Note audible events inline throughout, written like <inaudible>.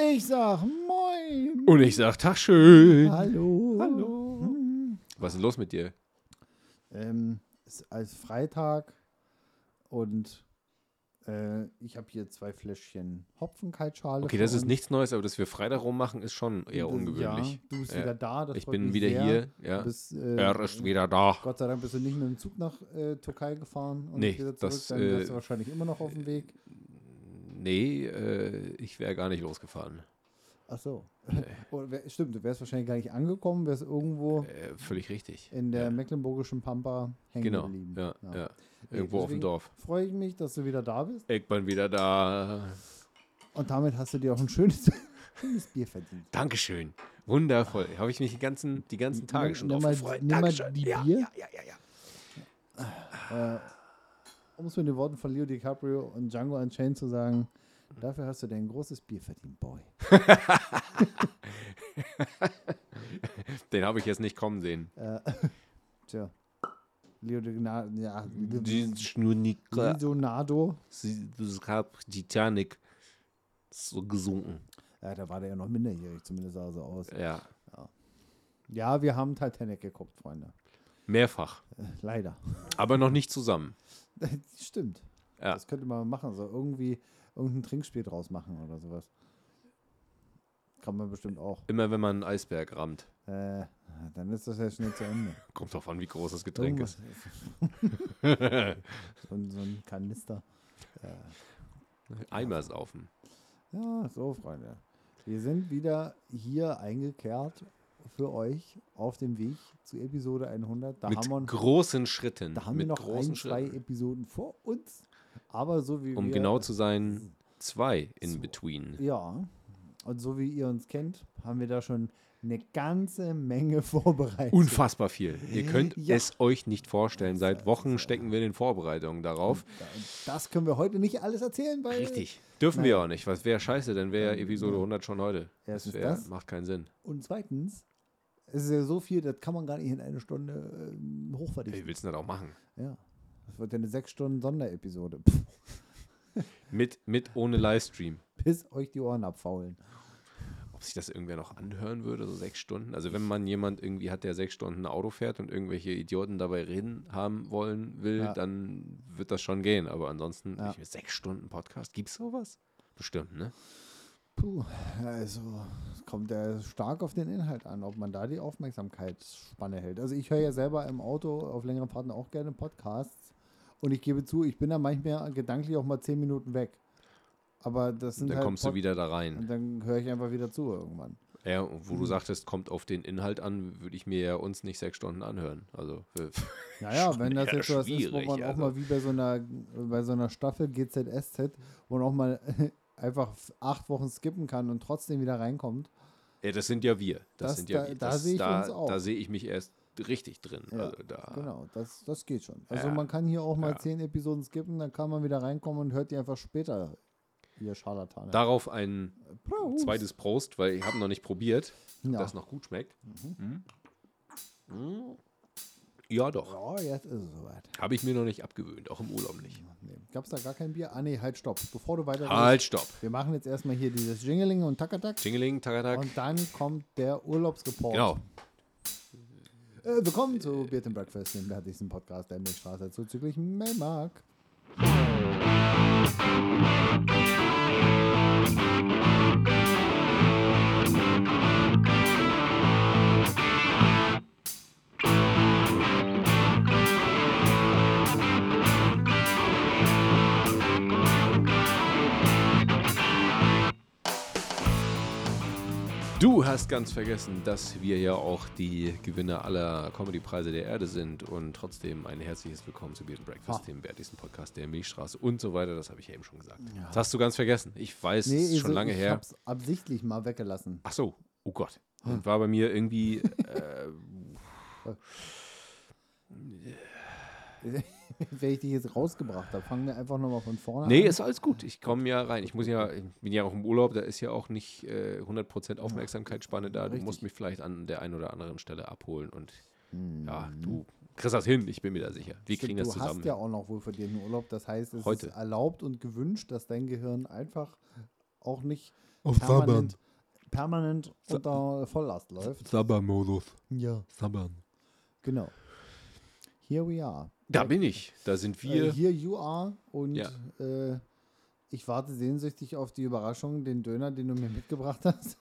Ich sag Moin. Und ich sag Tag schön. Hallo. Hallo. Hm. Was ist denn los mit dir? Ähm, es ist als Freitag und äh, ich habe hier zwei Fläschchen Hopfenkaltschale. Okay, das ist uns. nichts Neues, aber dass wir Freitag rummachen, ist schon eher Das- ungewöhnlich. Ja, du bist Ja. wieder da. Das ich bin wieder sehr. hier. Ja. bist, äh, Er ist wieder da. Gott sei Dank bist du nicht mit dem Zug nach äh, Türkei gefahren und Nee, wieder zurück. das, Dann wärst äh, du wahrscheinlich immer noch auf dem Weg. Nee, äh, ich wäre gar nicht losgefahren. Ach so. <laughs> Wär, stimmt, du wärst wahrscheinlich gar nicht angekommen, wärst irgendwo Äh, völlig richtig. in der ja. mecklenburgischen Pampa hängen Genau, geblieben. ja, ja. Nee, Irgendwo auf dem Dorf. Freue ich mich, dass du wieder da bist. Ich bin wieder da. Und damit hast du dir auch ein schönes, <laughs> schönes Bier verdient. Dankeschön. Wundervoll. Habe ich mich die ganzen, die ganzen Tage schon drauf mal- gefreut. nimm mal die ja, Bier. ja, ja, ja, ja. Äh, um es mit den Worten von Leo DiCaprio und Django Unchained zu sagen, dafür hast du dir ein großes Bier verdient, Boy. <laughs> Den habe ich jetzt nicht kommen sehen. Äh, <laughs> tja. Leo DiCaprio, ja, Leonardo. hat Titanic so gesunken. Ja, da war der ja noch minderjährig, zumindest sah er so aus. Ja, Ja, wir haben Titanic geguckt, Freunde. mehrfach. Äh, leider. Aber noch nicht zusammen. <laughs> Stimmt. Ja. Das könnte man machen, so irgendwie irgendein Trinkspiel draus machen oder sowas. Kann man bestimmt auch. Immer wenn man einen Eisberg rammt. Äh, dann ist das ja schnell zu Ende. <laughs> Kommt drauf an, wie groß das Getränk ist. Irgendwas- <laughs> so, ein, so ein Kanister. Eimer saufen. Ja, so, Freunde. Wir sind wieder hier eingekehrt für euch auf dem Weg zu Episode 100. Da Mit haben wir, großen Schritten. da haben mit wir noch großen ein, zwei Schritten. Episoden vor uns. Aber so wie Um genau zu sein, zwei in So. between. Ja, und so wie ihr uns kennt, haben wir da schon eine ganze Menge <laughs> vorbereitet. Unfassbar viel. Ihr könnt Ja. es euch nicht vorstellen. Seit Wochen stecken wir in den Vorbereitungen darauf. Das können wir heute nicht alles erzählen, weil. Richtig. Dürfen wir auch nicht. Was wäre scheiße, dann wäre Episode ja. 100 schon heute. Das Erstens wär, das. macht keinen Sinn. Und zweitens, es ist ja so viel, das kann man gar nicht in eine Stunde Wie hochverdichten. willst du das auch machen? Ja. Das wird ja eine sechs Stunden Sonderepisode. <laughs> Mit, mit ohne Livestream. bis euch die Ohren abfaulen. Ob sich das irgendwer noch anhören würde, so sechs Stunden? Also wenn man jemand irgendwie hat, der sechs Stunden Auto fährt und irgendwelche Idioten dabei reden haben wollen will, Ja. dann wird das schon gehen. Aber ansonsten, Ja. ich, sechs Stunden Podcast, gibt's sowas? Bestimmt, ne? Puh, also es kommt ja stark auf den Inhalt an, ob man da die Aufmerksamkeitsspanne hält. Also ich höre ja selber im Auto auf längeren Fahrten auch gerne Podcasts und ich gebe zu, ich bin da manchmal gedanklich auch mal zehn Minuten weg. Aber das sind Dann halt kommst du Pod- wieder da rein. Und dann höre ich einfach wieder zu irgendwann. Ja, und Mhm. wo du sagtest, kommt auf den Inhalt an, würde ich mir ja uns nicht sechs Stunden anhören. Also <laughs> <laughs> Naja, wenn das jetzt so was ist, wo man auch also. mal wie bei so einer, bei so einer Staffel GZSZ, wo man auch mal <laughs> einfach acht Wochen skippen kann und trotzdem wieder reinkommt. ja, das sind ja wir. Das, Das- sind ja da- wir. da sehe ich da, uns auch. Da sehe ich mich erst richtig drin. Ja, also da, Genau, das, das geht schon. Also Ja. man kann hier auch mal Ja. zehn Episoden skippen, dann kann man wieder reinkommen und hört die einfach später, ihr Scharlatane. Darauf ein Prost. zweites Prost, weil ich habe noch nicht probiert, ob Ja. das noch gut schmeckt. Mhm. Mhm. Ja, doch. Ja, jetzt ist es soweit. Habe ich mir noch nicht abgewöhnt, auch im Urlaub nicht. Nee. Gab es da gar kein Bier? Ah nee, halt stopp. Bevor du weiter Halt, stopp. Wir machen jetzt erstmal hier dieses Jingling und Takatak Jingeling, Tagadak. und dann kommt der Urlaubsreport. Genau. Äh, willkommen zu Beard and Breakfast, dem wertigsten Podcast der Milchstraße zuzüglich Melmark. Du hast ganz vergessen, dass wir ja auch die Gewinner aller Comedy-Preise der Erde sind und trotzdem ein herzliches Willkommen zu and Breakfast, Ha. dem wertigsten Podcast der Milchstraße und so weiter. Das habe ich ja eben schon gesagt. Ja. Das hast du ganz vergessen. Ich weiß, es ist schon so- lange ich her. hab's absichtlich mal weggelassen. Ach so, oh Gott. Und war bei mir irgendwie. Äh, <laughs> <laughs> <laughs> Wenn ich dich jetzt rausgebracht habe, fangen wir einfach nochmal von vorne nee, an. ist alles gut. Ich komme ja rein. Ich muss ja, ich bin ja auch im Urlaub, da ist ja auch nicht äh, 100% Aufmerksamkeitsspanne da. Du Richtig. musst mich vielleicht an der einen oder anderen Stelle abholen und Hm. ja, du kriegst das hin, ich bin mir da sicher. Wir Stimmt, kriegen das du zusammen. hast ja auch noch wohl verdienten Urlaub. Das heißt, es Heute. ist erlaubt und gewünscht, dass dein Gehirn einfach auch nicht Auf permanent, permanent unter Volllast läuft. Sabbermodus. Ja. Sabbern. Genau. Here we are. Da bin ich. Da sind wir. Äh, here you are und Ja. äh, ich warte sehnsüchtig auf die Überraschung, den Döner, den du mir mitgebracht hast.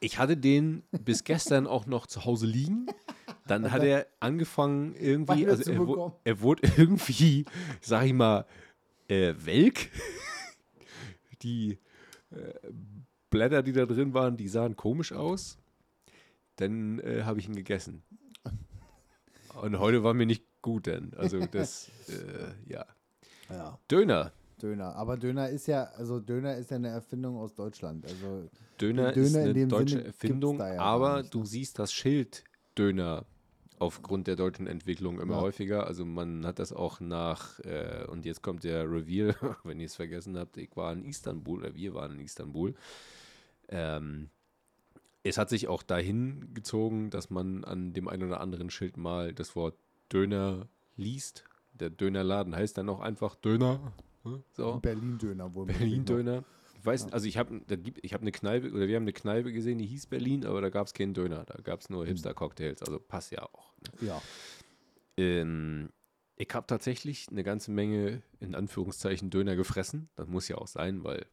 Ich hatte den bis gestern auch noch zu Hause liegen. Dann hat er angefangen irgendwie, also er, bekommen. er wurde irgendwie, sag ich mal, äh, welk. Die äh, Blätter, die da drin waren, die sahen komisch aus. Dann äh, habe ich ihn gegessen. Und heute war mir nicht gut, denn also <laughs> das, äh, ja. Ja. Döner. Döner. Aber Döner ist ja, also Döner ist ja eine Erfindung aus Deutschland. Also Döner, Döner ist in eine deutsche Sinne Erfindung, ja aber du ne? siehst das Schild Döner aufgrund der deutschen Entwicklung immer Ja. häufiger. Also man hat das auch nach, äh, und jetzt kommt der Reveal, <laughs> wenn ihr es vergessen habt, ich war in Istanbul, oder wir waren in Istanbul. Ähm, es hat sich auch dahin gezogen, dass man an dem einen oder anderen Schild mal das Wort Döner liest. Der Dönerladen heißt dann auch einfach Döner. ne? So. Berlin-Döner wohl. Berlin-Döner. Ich weiß, also ich habe ich habe eine Kneipe, oder wir haben eine Kneipe gesehen, die hieß Berlin, aber da gab es keinen Döner. Da gab es nur Hipster-Cocktails, also passt ja auch. Ne? Ja. Ähm, ich habe tatsächlich eine ganze Menge, in Anführungszeichen, Döner gefressen. Das muss ja auch sein, weil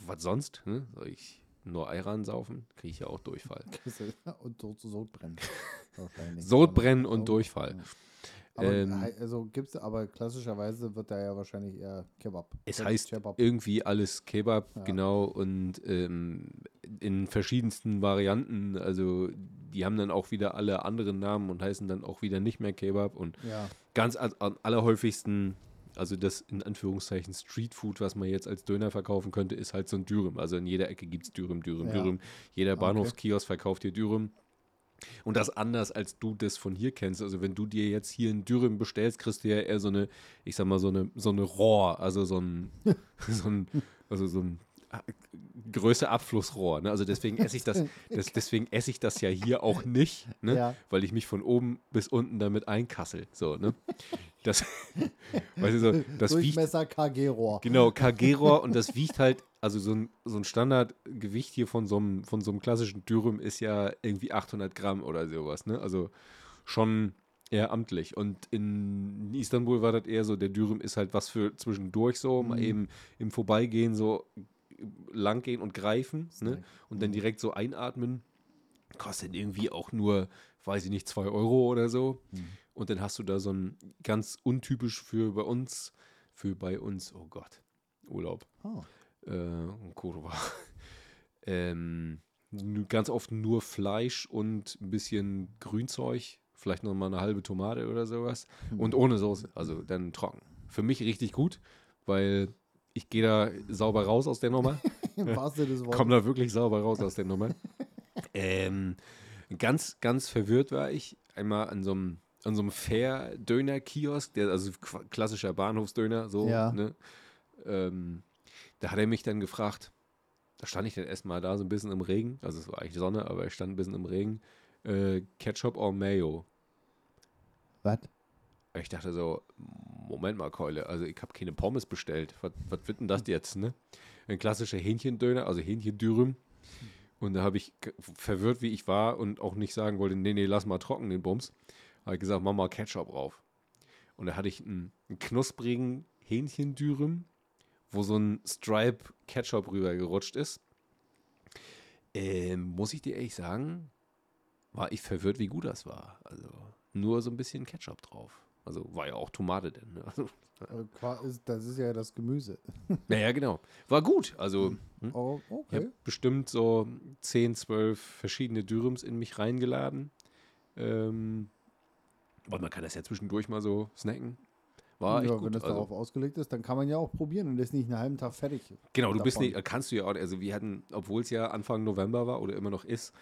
was sonst? Ne? Soll ich nur Ayran saufen? Kriege ich ja auch Durchfall. <laughs> Und so, Sodbrennen. <laughs> wahrscheinlich. Sodbrennen und Aber- Durchfall. Aber, Ähm, also gibt's, aber klassischerweise wird da ja wahrscheinlich eher Kebab. Es heißt Kebab. irgendwie alles Kebab, Ja. genau, und ähm, in verschiedensten Varianten. Also die haben dann auch wieder alle anderen Namen und heißen dann auch wieder nicht mehr Kebab. Und Ja. ganz am allerhäufigsten, also das in Anführungszeichen Streetfood, was man jetzt als Döner verkaufen könnte, ist halt so ein Dürüm. Also in jeder Ecke gibt es Dürüm, Dürüm, Ja. Dürüm. Jeder Okay. Bahnhofskiosk verkauft hier Dürüm. Und das anders, als du das von hier kennst. Also wenn du dir jetzt hier ein Dürüm bestellst, kriegst du ja eher so eine, ich sag mal, so eine, so eine Rohr, also so ein, <laughs> so ein, also so ein Größe Abflussrohr. Ne? Also deswegen esse ich das, <laughs> das, deswegen esse ich das ja hier auch nicht, ne? Ja. weil ich mich von oben bis unten damit einkassel. So, ne? Das, <laughs> weißt du, so, das Durchmesser KG-Rohr. Genau, KG-Rohr und das wiegt halt, also so ein, so ein Standardgewicht hier von so, einem, von so einem klassischen Dürüm ist ja irgendwie 800 Gramm oder sowas, ne? Also schon eher amtlich. Und in Istanbul war das eher so, der Dürüm ist halt was für zwischendurch so, mal eben im Vorbeigehen so langgehen und greifen, ne? Und dann direkt so einatmen. Kostet irgendwie auch nur, weiß ich nicht, 2 Euro oder so. Und dann hast du da so ein ganz untypisch für bei uns, für bei uns, oh Gott, Urlaub, Oh. äh, <laughs> ähm, ganz oft nur Fleisch und ein bisschen Grünzeug, vielleicht noch mal eine halbe Tomate oder sowas und ohne Soße, also dann trocken. Für mich richtig gut, weil ich gehe da sauber raus aus der Nummer. <laughs> Komm da wirklich sauber raus aus der Nummer. <laughs> ähm, ganz, ganz verwirrt war ich einmal an so einem an so einem Fair-Döner-Kiosk, der also klassischer Bahnhofsdöner, so, Ja. ne? Ähm, da hat er mich dann gefragt, da stand ich dann erstmal da so ein bisschen im Regen, also es war eigentlich Sonne, aber ich stand ein bisschen im Regen, äh, Ketchup or Mayo. Was? Ich dachte so, Moment mal, Keule, also ich habe keine Pommes bestellt. Was, was wird denn das jetzt, ne? Ein klassischer Hähnchendöner, also Hähnchendürüm. Und da habe ich verwirrt, wie ich war und auch nicht sagen wollte, nee, nee, lass mal trocken den Bums, habe ich gesagt, mach mal Ketchup drauf. Und da hatte ich einen, einen knusprigen Hähnchendürüm, wo so ein Stripe Ketchup rübergerutscht ist. Ähm, muss ich dir ehrlich sagen, war ich verwirrt, wie gut das war. Also nur so ein bisschen Ketchup drauf. Also war ja auch Tomate denn. Ne? Also, ist- Das ist ja das Gemüse. <laughs> naja, genau. War gut. Also hm? Oh, ich okay. habe bestimmt so 10, 12 verschiedene Dürums in mich reingeladen. Ähm, und man kann das ja zwischendurch mal so snacken. War echt ja, gut. wenn das also, darauf ausgelegt ist, dann kann man ja auch probieren und ist nicht einen halben Tag fertig. Genau, du bist davon. nicht, kannst du ja auch, also wir hatten, obwohl es ja Anfang November war oder immer noch ist,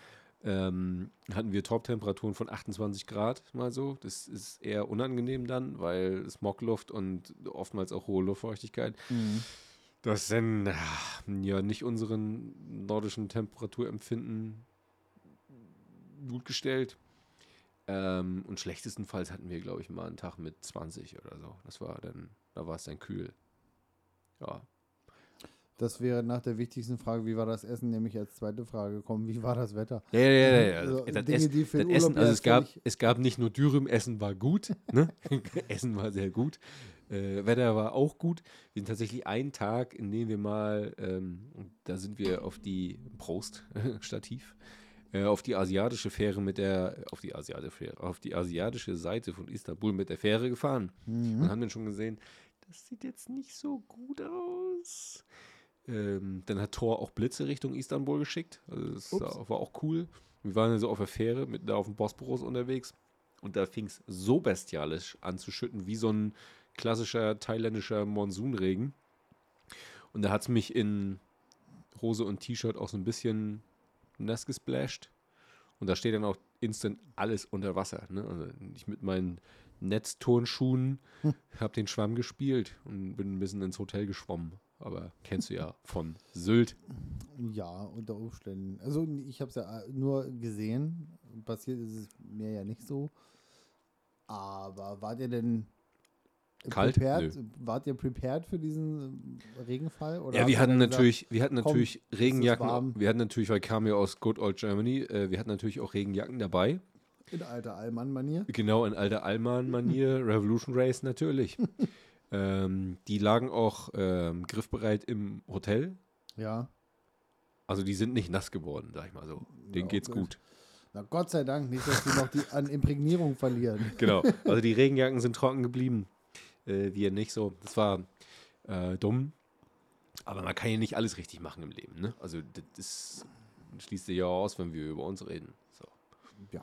ähm, hatten wir Top-Temperaturen von 28 Grad mal so. Das ist eher unangenehm dann, weil Smogluft und oftmals auch hohe Luftfeuchtigkeit. Das sind ah, ja nicht unseren nordischen Temperaturempfinden gut gestellt. Ähm, und schlechtestenfalls hatten wir, glaube ich, mal einen Tag mit 20 oder so. Das war dann, da war es dann kühl. Ja. Das wäre nach der wichtigsten Frage, wie war das Essen, nämlich als zweite Frage kommen, wie war das Wetter? Ja, ja, ja. ja. Also das Dinge, Essen, die für das Essen also es gab, es gab nicht nur Dürüm, Essen war gut. Ne? <laughs> Essen war sehr gut. Äh, Wetter war auch gut. Wir sind tatsächlich einen Tag, in dem wir mal, ähm, da sind wir auf die Prost, <laughs> Stativ, äh, auf die asiatische Fähre mit der, auf die asiatische Fähre, auf die asiatische Seite von Istanbul mit der Fähre gefahren. Mhm. Und haben dann schon gesehen, das sieht jetzt nicht so gut aus. Ähm, dann hat Thor auch Blitze Richtung Istanbul geschickt. Also das Ups. war auch cool. Wir waren dann so auf der Fähre mit da auf dem Bosporus unterwegs. Und da fing es so bestialisch an zu schütten, wie so ein klassischer thailändischer Monsunregen. Und da hat es mich in Hose und T-Shirt auch so ein bisschen nass gesplasht. Und da steht dann auch instant alles unter Wasser. Ne? Also ich mit meinen Netzturnschuhen habe den Schwamm gespielt und bin ein bisschen ins Hotel geschwommen. Aber kennst du ja von Sylt. Ja, unter Umständen. Also ich habe es ja nur gesehen. Passiert ist es mir ja nicht so. Aber wart ihr denn Kalt? prepared? Wart ihr prepared für diesen äh, Regenfall? Oder Ja, wir hatten gesagt, natürlich, wir hatten komm, natürlich ist Regenjacken. Wir hatten natürlich, weil kam ja aus Good Old Germany, äh, wir hatten natürlich auch Regenjacken dabei. in alter Allmann-Manier? Genau, in alter Allman-Manier, <laughs> Revolution Race natürlich. Ähm, die lagen auch ähm, griffbereit im Hotel. Ja. Also die sind nicht nass geworden, sag ich mal so. Denen Ja, geht's okay. gut. Na Gott sei Dank, nicht, dass die noch die an Imprägnierung verlieren. <laughs> Genau. Also die Regenjacken sind trocken geblieben. Äh, wir nicht so. Das war äh, dumm. Aber man kann ja nicht alles richtig machen im Leben. Ne? Also das schließt sich ja aus, wenn wir über uns reden. So. Ja.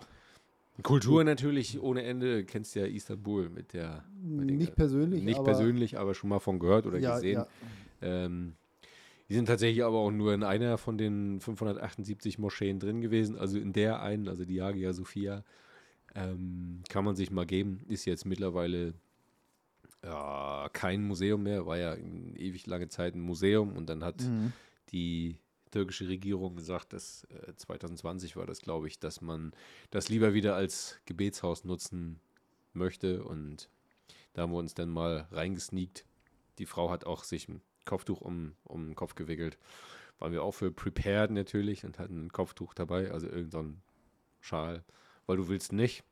Kultur natürlich ohne Ende. Du kennst ja Istanbul mit der. mit den- Nicht persönlich, Nicht aber persönlich, aber schon mal von gehört oder ja, gesehen. ja. Ähm, die sind tatsächlich aber auch nur in einer von den 578 Moscheen drin gewesen, also in der einen, also die Hagia Sophia. Ähm, kann man sich mal geben, ist jetzt mittlerweile ja, kein Museum mehr, war ja in ewig lange Zeit ein Museum und dann hat Mhm. die türkische Regierung gesagt, dass äh, 2020 war das, glaube ich, dass man das lieber wieder als Gebetshaus nutzen möchte und da haben wir uns dann mal reingesneakt. Die Frau hat auch sich ein Kopftuch um, um den Kopf gewickelt. Waren wir auch für prepared natürlich und hatten ein Kopftuch dabei, also irgendein Schal, weil du willst nicht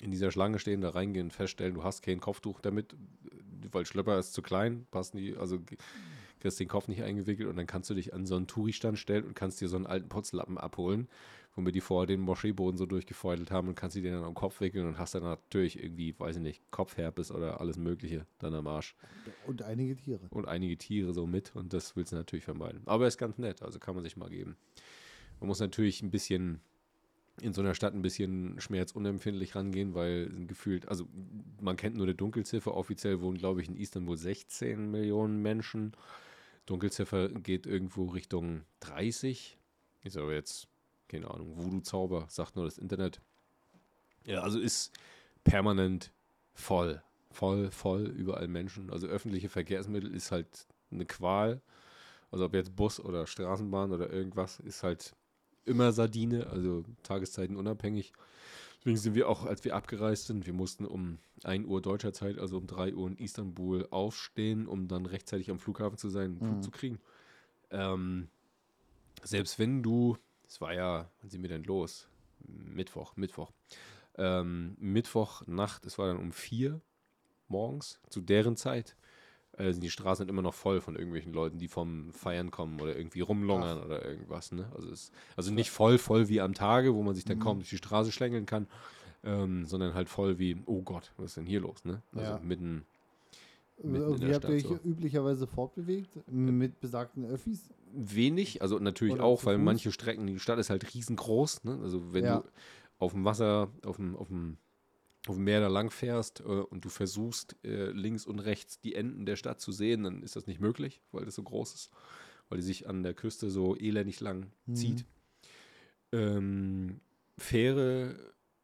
in dieser Schlange stehen, da reingehen und feststellen, du hast kein Kopftuch damit, weil Schlöpper ist zu klein, passen die, also kriegst den Kopf nicht eingewickelt und dann kannst du dich an so einen Touri-Stand stellen und kannst dir so einen alten Putzlappen abholen, womit die vorher den Moscheeboden so durchgefeudelt haben und kannst die dann am Kopf wickeln und hast dann natürlich irgendwie, weiß ich nicht, Kopfherpes oder alles mögliche dann am Arsch Und einige Tiere. und einige Tiere so mit und das willst du natürlich vermeiden. Aber ist ganz nett, also kann man sich mal geben. Man muss natürlich ein bisschen in so einer Stadt ein bisschen schmerzunempfindlich rangehen, weil gefühlt, also man kennt nur eine Dunkelziffer, offiziell wohnen glaube ich in Istanbul 16 Millionen Menschen. Dunkelziffer geht irgendwo Richtung 30. Ist aber jetzt, keine Ahnung, Voodoo-Zauber, sagt nur das Internet. Ja, also ist permanent voll. Voll, voll, überall Menschen. Also öffentliche Verkehrsmittel ist halt eine Qual. Also ob jetzt Bus oder Straßenbahn oder irgendwas, ist halt immer Sardine, also Tageszeiten unabhängig. Deswegen sind wir auch, als wir abgereist sind, wir mussten um 1 Uhr deutscher Zeit, also um 3 Uhr in Istanbul aufstehen, um dann rechtzeitig am Flughafen zu sein, einen Flug Mhm. zu kriegen. Ähm, selbst wenn du, es war ja, wann sind wir denn los? Mittwoch, Mittwoch. Ähm, Mittwochnacht, es war dann um 4 morgens, zu deren Zeit, äh, sind die Straßen immer noch voll von irgendwelchen Leuten, die vom Feiern kommen oder irgendwie rumlungern oder irgendwas. Ne? Also, es, also nicht voll, voll wie am Tage, wo man sich dann Mhm. kaum durch die Straße schlängeln kann, ähm, sondern halt voll wie, oh Gott, was ist denn hier los? Ne? Also Ja. mitten, Mitten in Wie habt ihr euch so. üblicherweise fortbewegt? Mit besagten Öffis? wenig, also natürlich Oder auch, weil Fuß? manche Strecken, die Stadt ist halt riesengroß. Ne? Also wenn Ja. du auf dem Wasser, auf dem, auf dem, auf dem Meer da lang fährst äh, und du versuchst äh, links und rechts die Enden der Stadt zu sehen, dann ist das nicht möglich, weil das so groß ist, weil die sich an der Küste so elendig lang Mhm. zieht. Ähm, Fähre,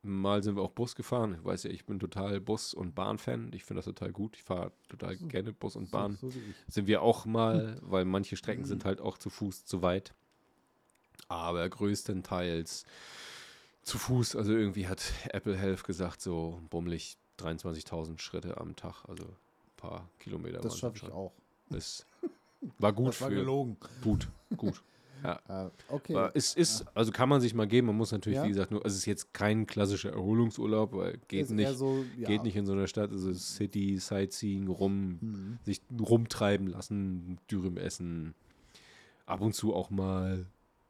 mal sind wir auch Bus gefahren. Ich weiß ja, ich bin total Bus- und Bahn-Fan. Ich finde das total gut. Ich fahre total So. gerne Bus und Bahn. So, so. Sind wir auch mal, <laughs> weil manche Strecken sind halt auch zu Fuß zu weit. Aber größtenteils zu Fuß. Also irgendwie hat Apple Health gesagt, so bummelig 23.000 Schritte am Tag. Also ein paar Kilometer. Das schaffe ich schon. auch. Das War gut Das war für. gelogen. Gut, gut. <laughs> Äh, okay. Aber es ist, also kann man sich mal geben, man muss natürlich, Ja. wie gesagt, nur, also es ist jetzt kein klassischer Erholungsurlaub, weil geht Ist nicht, so, ja. geht nicht in so einer Stadt, also City, Sightseeing, rum, Mhm. sich rumtreiben lassen, Dürüm essen, ab und zu auch mal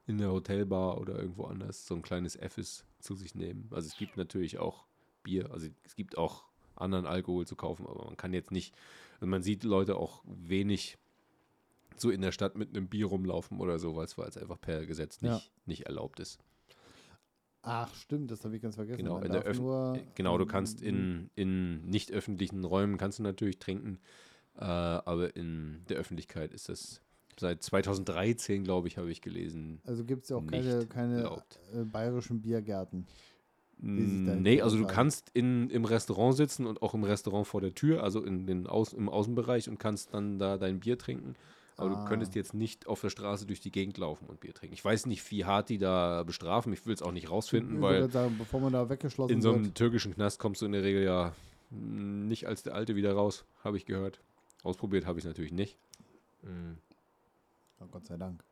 in der Hotelbar oder irgendwo anders so ein kleines Effes zu sich nehmen. Also es gibt natürlich auch Bier, also es gibt auch anderen Alkohol zu kaufen, aber man kann jetzt nicht, also man sieht Leute auch wenig so in der Stadt mit einem Bier rumlaufen oder so, weil es einfach per Gesetz nicht, Ja. nicht erlaubt ist. Ach, stimmt, das habe ich ganz vergessen. Genau, in der darf Öffn- nur, Genau, du kannst in, in nicht öffentlichen Räumen kannst du natürlich trinken, äh, aber in der Öffentlichkeit ist das seit 2013, glaube ich, habe ich gelesen. Also gibt es ja auch keine, keine äh, bayerischen Biergärten. sich da Nee, also du kannst in, im Restaurant sitzen und auch im Restaurant vor der Tür, also in den Aus, im Außenbereich und kannst dann da dein Bier trinken. Aber Ah. du könntest jetzt nicht auf der Straße durch die Gegend laufen und Bier trinken. Ich weiß nicht, wie hart die da bestrafen. Ich will es auch nicht rausfinden, ich weil würde sagen, bevor man da weggeschlossen in so einem wird. türkischen Knast kommst du in der Regel ja mm, nicht als der Alte wieder raus, habe ich gehört. Ausprobiert habe ich es natürlich nicht. Mm. Oh, Gott sei Dank.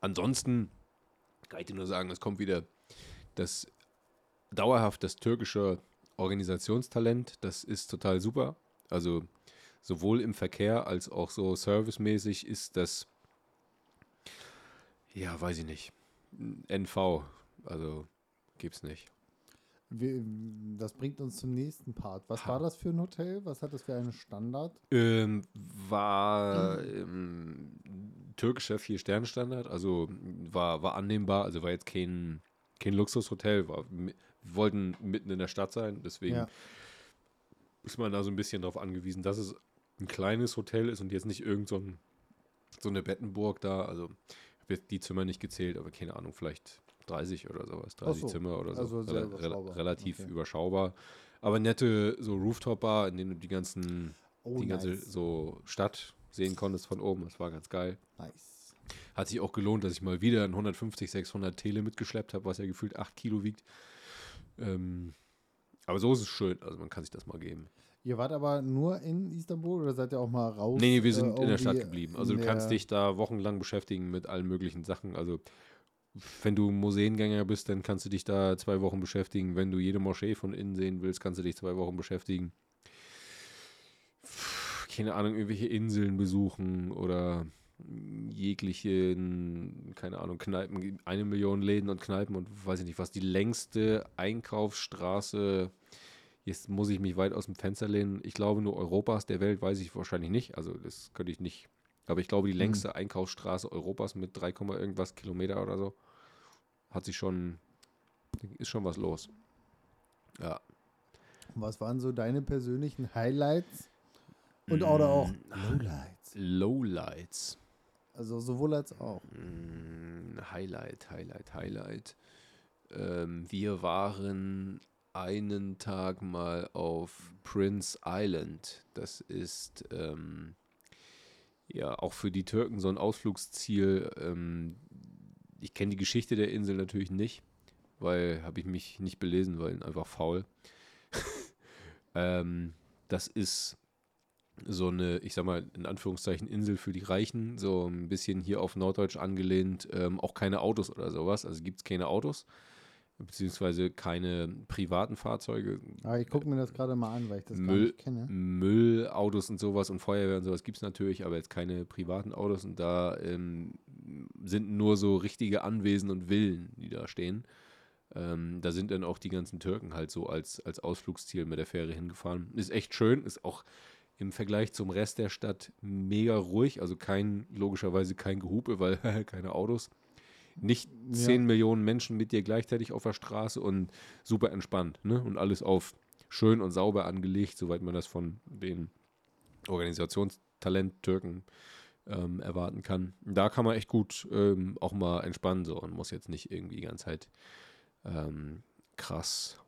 Ansonsten kann ich dir nur sagen, es kommt wieder das dauerhaft das türkische Organisationstalent. Das ist total super. Also sowohl im Verkehr als auch so servicemäßig ist das, ja, weiß ich nicht, NV. Also gibt's nicht. Wir, das bringt uns zum nächsten Part. Was Ha. war das für ein Hotel? Was hat das für einen Standard? Ähm, war ähm, türkischer Vier-Sterne-Standard, also war, war annehmbar, also war jetzt kein, kein Luxushotel, war, wollten mitten in der Stadt sein, deswegen Ja. ist man da so ein bisschen darauf angewiesen, dass es ein kleines Hotel ist und jetzt nicht irgend so, ein, so eine Bettenburg da, also habe jetzt die Zimmer nicht gezählt, aber keine Ahnung, vielleicht 30 oder sowas, 30 so, Zimmer oder so, also rela- überschaubar. relativ Okay. überschaubar, aber nette so Rooftop-Bar, in denen du die ganzen Oh, die ganze nice. so Stadt sehen konntest von oben. Das war ganz geil. nice. Hat sich auch gelohnt, dass ich mal wieder ein 150, 600 Tele mitgeschleppt habe, was ja gefühlt 8 Kilo wiegt. Ähm, aber so ist es schön. Also man kann sich das mal geben. Ihr wart aber nur in Istanbul oder seid ihr auch mal raus? Nee, wir äh, sind in der Stadt geblieben. Also du kannst dich da wochenlang beschäftigen mit allen möglichen Sachen. Also wenn du Museengänger bist, dann kannst du dich da zwei Wochen beschäftigen. Wenn du jede Moschee von innen sehen willst, kannst du dich zwei Wochen beschäftigen. Keine Ahnung, irgendwelche Inseln besuchen oder jegliche, keine Ahnung, Kneipen, eine Million Läden und Kneipen und weiß ich nicht was, die längste Einkaufsstraße, jetzt muss ich mich weit aus dem Fenster lehnen, ich glaube nur Europas, der Welt weiß ich wahrscheinlich nicht, also das könnte ich nicht, aber ich glaube die längste Einkaufsstraße Europas mit 3, Komma irgendwas Kilometer oder so, hat sich schon, ist schon was los. Ja. Was waren so deine persönlichen Highlights? Und oder auch Mm. Lowlights. Lowlights. Also sowohl als auch. Mm, Highlight, Highlight, Highlight. Ähm, wir waren einen Tag mal auf Prince Island. Das ist ähm, ja auch für die Türken so ein Ausflugsziel. Ähm, ich kenne die Geschichte der Insel natürlich nicht, weil habe ich mich nicht belesen, weil einfach faul. <laughs> ähm, das ist so eine, ich sag mal, in Anführungszeichen Insel für die Reichen, so ein bisschen hier auf Norddeutsch angelehnt, ähm, auch keine Autos oder sowas, also gibt es keine Autos, beziehungsweise keine privaten Fahrzeuge, Aber ich gucke mir das gerade mal an, weil ich das gar Müll- nicht kenne. Müllautos und sowas und Feuerwehr und sowas gibt es natürlich, aber jetzt keine privaten Autos und da ähm, sind nur so richtige Anwesen und Villen, die da stehen. Ähm, da sind dann auch die ganzen Türken halt so als, als Ausflugsziel mit der Fähre hingefahren. Ist echt schön, ist auch im Vergleich zum Rest der Stadt mega ruhig, also kein, logischerweise kein Gehupe, weil <laughs> keine Autos. Nicht Ja. 10 Millionen Menschen mit dir gleichzeitig auf der Straße und super entspannt, ne? Und alles auf schön und sauber angelegt, soweit man das von den Organisationstalent Türken ähm, erwarten kann. Da kann man echt gut ähm, auch mal entspannen so und muss jetzt nicht irgendwie die ganze Zeit ähm, krass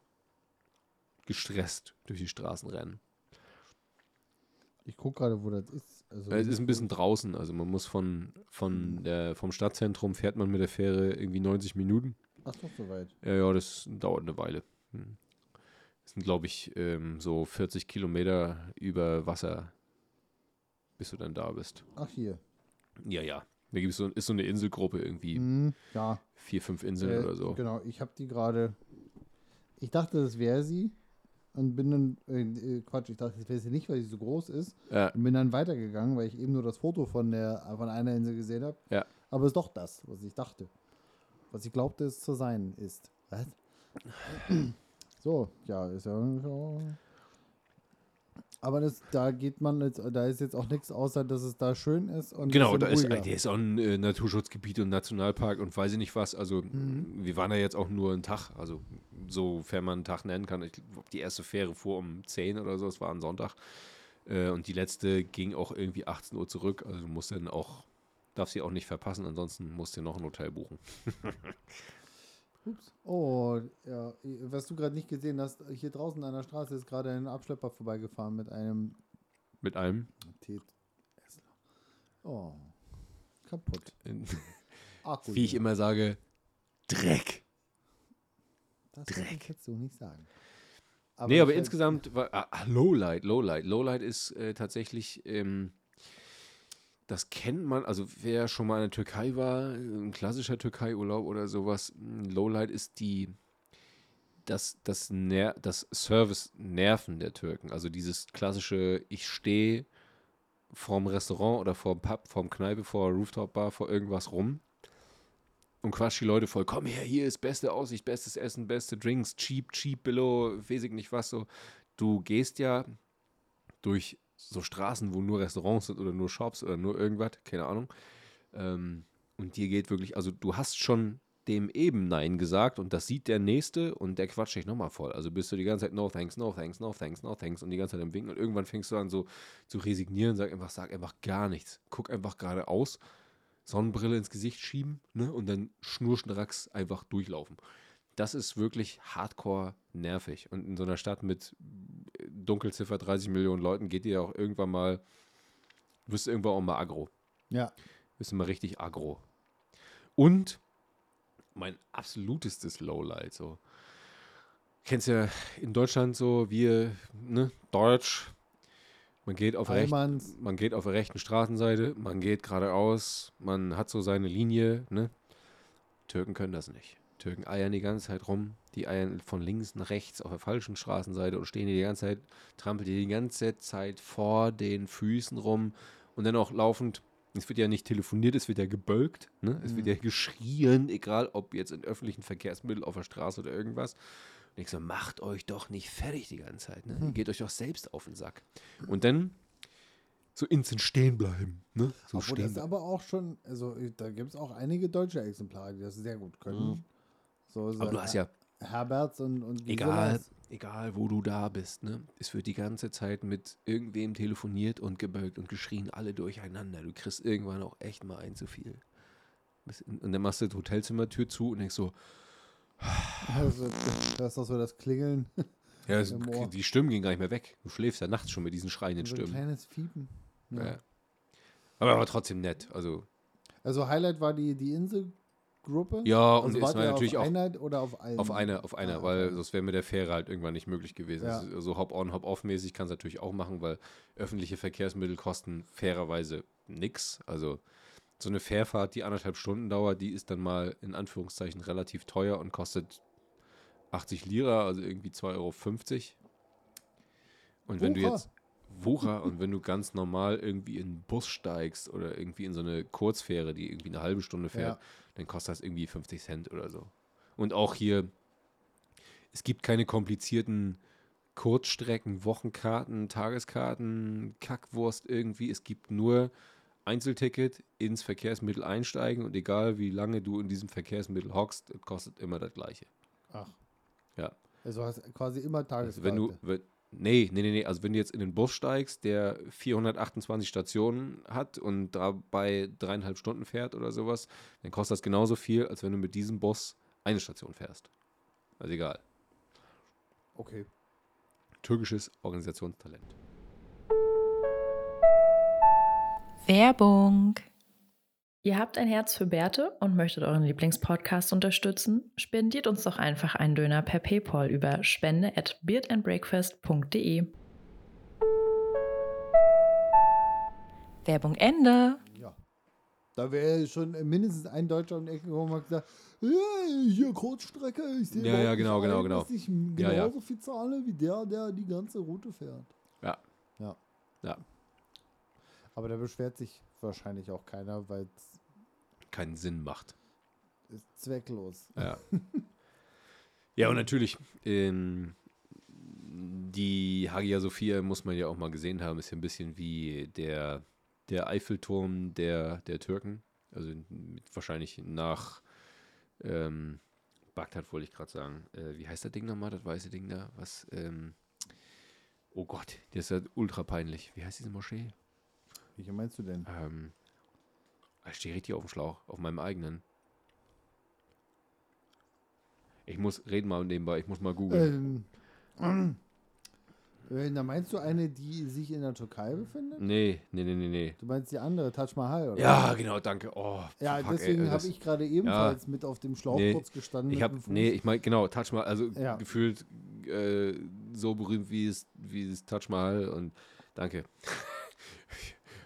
gestresst durch die Straßen rennen. Ich gucke gerade, wo das ist. Also Es ist ein bisschen draußen, also man muss von, von der, vom Stadtzentrum fährt man mit der Fähre irgendwie 90 Minuten. Ach doch, soweit. Ja, ja, das dauert eine Weile. Hm. Das sind, glaube ich, ähm, so 40 Kilometer über Wasser, bis du dann da bist. Ach hier. Ja, ja. Da gibt's so, ist so eine Inselgruppe irgendwie. Hm, ja. Vier, fünf Inseln Äh, oder so. Genau, ich habe die gerade. Ich dachte, das wäre sie. Und bin dann. Äh, äh, Quatsch, ich dachte, wäre sie nicht, weil sie so groß ist. Ja, Und bin dann weitergegangen, weil ich eben nur das Foto von, der, von einer Insel gesehen habe. Ja. Aber es ist doch das, was ich dachte. Was ich glaubte, es zu sein ist. Was? <clears throat> So, ja, ist ja. Aber das, da geht man jetzt, da ist jetzt auch nichts außer, dass es da schön ist und genau, da ist, der ist auch ein äh, Naturschutzgebiet und Nationalpark und weiß ich nicht was. Also, Mhm. wir waren da jetzt auch nur einen Tag, also sofern man einen Tag nennen kann. Ich glaube, die erste Fähre fuhr um 10 oder so, es war ein Sonntag. Äh, und die letzte ging auch irgendwie 18 Uhr zurück. Also, du musst dann auch, darfst sie auch nicht verpassen, ansonsten musst du noch ein Hotel buchen. <laughs> Ups. Oh, ja. Was du gerade nicht gesehen hast, hier draußen an der Straße ist gerade ein Abschlepper vorbeigefahren mit einem Mit einem. T. Tesla. Oh. Kaputt. <laughs> Akku. Wie ich immer sage, Dreck. Das Dreck. Dreck. hättest du nicht sagen. nee, aber ich- insgesamt war ah, Lowlight, Lowlight. Lowlight ist äh, tatsächlich, ähm, das kennt man, also wer schon mal in der Türkei war, ein klassischer Türkei-Urlaub oder sowas, Lowlight ist die, das, das, Ner das Service-Nerven der Türken. Also dieses klassische, ich stehe vorm Restaurant oder vorm Pub, vorm Kneipe, vor Rooftop-Bar, vor irgendwas rum und quatsch die Leute voll, komm her, hier ist beste Aussicht, bestes Essen, beste Drinks, cheap, cheap, below, weiß ich nicht was so. Du gehst ja durch so Straßen, wo nur Restaurants sind oder nur Shops oder nur irgendwas, keine Ahnung. Ähm, und dir geht wirklich, also du hast schon dem eben Nein gesagt und das sieht der Nächste und der quatscht dich nochmal voll. Also bist du die ganze Zeit no thanks, no thanks, no thanks, no thanks und die ganze Zeit im Winken und irgendwann fängst du an so zu resignieren, sag einfach, sag einfach gar nichts. Guck einfach geradeaus, Sonnenbrille ins Gesicht schieben ne, und dann schnurstracks einfach durchlaufen. Das ist wirklich hardcore nervig. Und in so einer Stadt mit äh, Dunkelziffer 30 Millionen Leuten geht dir ja auch irgendwann mal, wirst du irgendwann auch mal aggro. Ja. Wirst du mal richtig aggro. Und mein absolutestes Lowlight, so. Kennst ja in Deutschland so, wir, ne, Deutsch, man geht auf rechts Allmanns. man geht auf der rechten Straßenseite, man geht geradeaus, man hat so seine Linie, ne? Türken können das nicht. Türken eiern die ganze Zeit rum, die eiern von links nach rechts auf der falschen Straßenseite und stehen die, die ganze Zeit, trampelt die die ganze Zeit vor den Füßen rum und dann auch laufend, es wird ja nicht telefoniert, es wird ja gebölkt, ne? Es wird ja geschrien, egal ob jetzt in öffentlichen Verkehrsmitteln, auf der Straße oder irgendwas. Und ich so, macht euch doch nicht fertig die ganze Zeit, ne? Ihr geht euch doch selbst auf den Sack. Und dann so instant stehen bleiben. Ne? So Obwohl stehen das aber auch schon, also da gibt es auch einige deutsche Exemplare, die das sehr gut können. So, so Mhm. Aber du hast ja, Herberts und, und egal, egal wo du da bist, ne? es wird die ganze Zeit mit irgendwem telefoniert und gebölkt und geschrien, alle durcheinander. Du kriegst irgendwann auch echt mal ein zu viel. Und dann machst du die Hotelzimmertür zu und denkst so, Also, da ist doch so das Klingeln. <laughs> ja, es- die Stimmen gehen gar nicht mehr weg. Du schläfst ja nachts schon mit diesen schreienden so ein Stimmen. kleines Fiepen. Ja. Ja. Aber, aber trotzdem nett. Also, Also Highlight war die, die Inselgruppe. ja, und also es wart war ihr natürlich auf auch einer oder auf allen? Auf einer, auf einer, Ah, weil okay. sonst wäre mit der Fähre halt irgendwann nicht möglich gewesen. Ja. Ist So Hop-on, Hop-off-mäßig kann es natürlich auch machen, weil öffentliche Verkehrsmittel kosten fairerweise nix. Also so eine Fährfahrt, die anderthalb Stunden dauert, die ist dann mal in Anführungszeichen relativ teuer und kostet 80 Lira, also irgendwie 2,50 Euro. Und wenn du Wucher. jetzt Wucher und wenn du ganz normal irgendwie in einen Bus steigst oder irgendwie in so eine Kurzfähre, die irgendwie eine halbe Stunde fährt, Ja. Dann kostet das irgendwie 50 Cent oder so. Und auch hier, es gibt keine komplizierten Kurzstrecken, Wochenkarten, Tageskarten, Kackwurst irgendwie. Es gibt nur Einzelticket, ins Verkehrsmittel einsteigen und egal wie lange du in diesem Verkehrsmittel hockst, es kostet immer das Gleiche. Ach. Ja. Also hast quasi immer Also Tageskarte. wenn du, wenn, nee, nee, nee, nee, also wenn du jetzt in den Bus steigst, der 428 Stationen hat und dabei dreieinhalb Stunden fährt oder sowas, dann kostet das genauso viel, als wenn du mit diesem Bus eine Station fährst. Also egal. Okay. Türkisches Organisationstalent. Werbung. Ihr habt ein Herz für Bärte und möchtet euren Lieblingspodcast unterstützen? Spendiert uns doch einfach einen Döner per PayPal über spende at beardandbreakfast.de. Werbung Ende. Ja. Da wäre schon mindestens ein Deutscher um die Ecke gekommen und hat gesagt, ja, hier Kurzstrecke, ich sehe Ja, ja, genau, genau, genau. dass ich Ja, ja. genauso viel zahle wie der, der die ganze Route fährt. Ja. Ja. Ja. Aber da beschwert sich wahrscheinlich auch keiner, weil es Keinen Sinn macht. ist zwecklos. Ja. <laughs> ja, und natürlich, ähm, die Hagia Sophia muss man ja auch mal gesehen haben, ist ja ein bisschen wie der, der Eiffelturm der, der Türken. Also wahrscheinlich nach ähm, Bagdad wollte ich gerade sagen. Äh, wie heißt das Ding nochmal, das weiße Ding da? Was, ähm, oh Gott, der ist ja ultra peinlich. Wie heißt diese Moschee? Welche meinst du denn? Ähm, ich stehe richtig auf dem Schlauch, auf meinem eigenen. Ich muss, reden mal nebenbei, ich muss mal googeln. Ähm, äh, da meinst du eine, die sich in der Türkei befindet? nee, nee, nee, nee, nee. Du meinst die andere, Taj Mahal, oder? Ja, genau, danke. Oh, Ja, fuck, deswegen habe ich gerade ebenfalls mit auf dem Schlauch Nee, kurz gestanden. Ich Fuß. nee, ich meine, genau, Taj Mahal, also Ja. gefühlt äh, so berühmt wie es, wie es Taj Mahal und danke.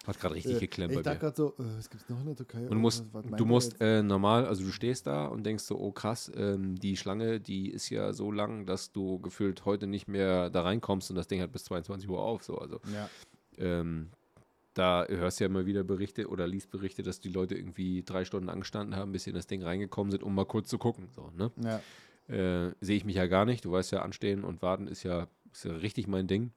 Hat gerade richtig Äh, geklemmt Ich bei dachte mir. gerade so, äh, es gibt noch in der Türkei. Und du musst, meint du musst äh, normal, also du stehst da und denkst so, oh krass, ähm, die Schlange, die ist ja so lang, dass du gefühlt heute nicht mehr da reinkommst und das Ding hat bis 22 Uhr auf. So, also ja. ähm, da hörst du ja immer wieder Berichte oder liest Berichte, dass die Leute irgendwie drei Stunden angestanden haben, bis sie in das Ding reingekommen sind, um mal kurz zu gucken. So, ne? Ja. Äh, Sehe ich mich ja gar nicht. Du weißt ja, anstehen und warten ist ja, ist ja richtig mein Ding.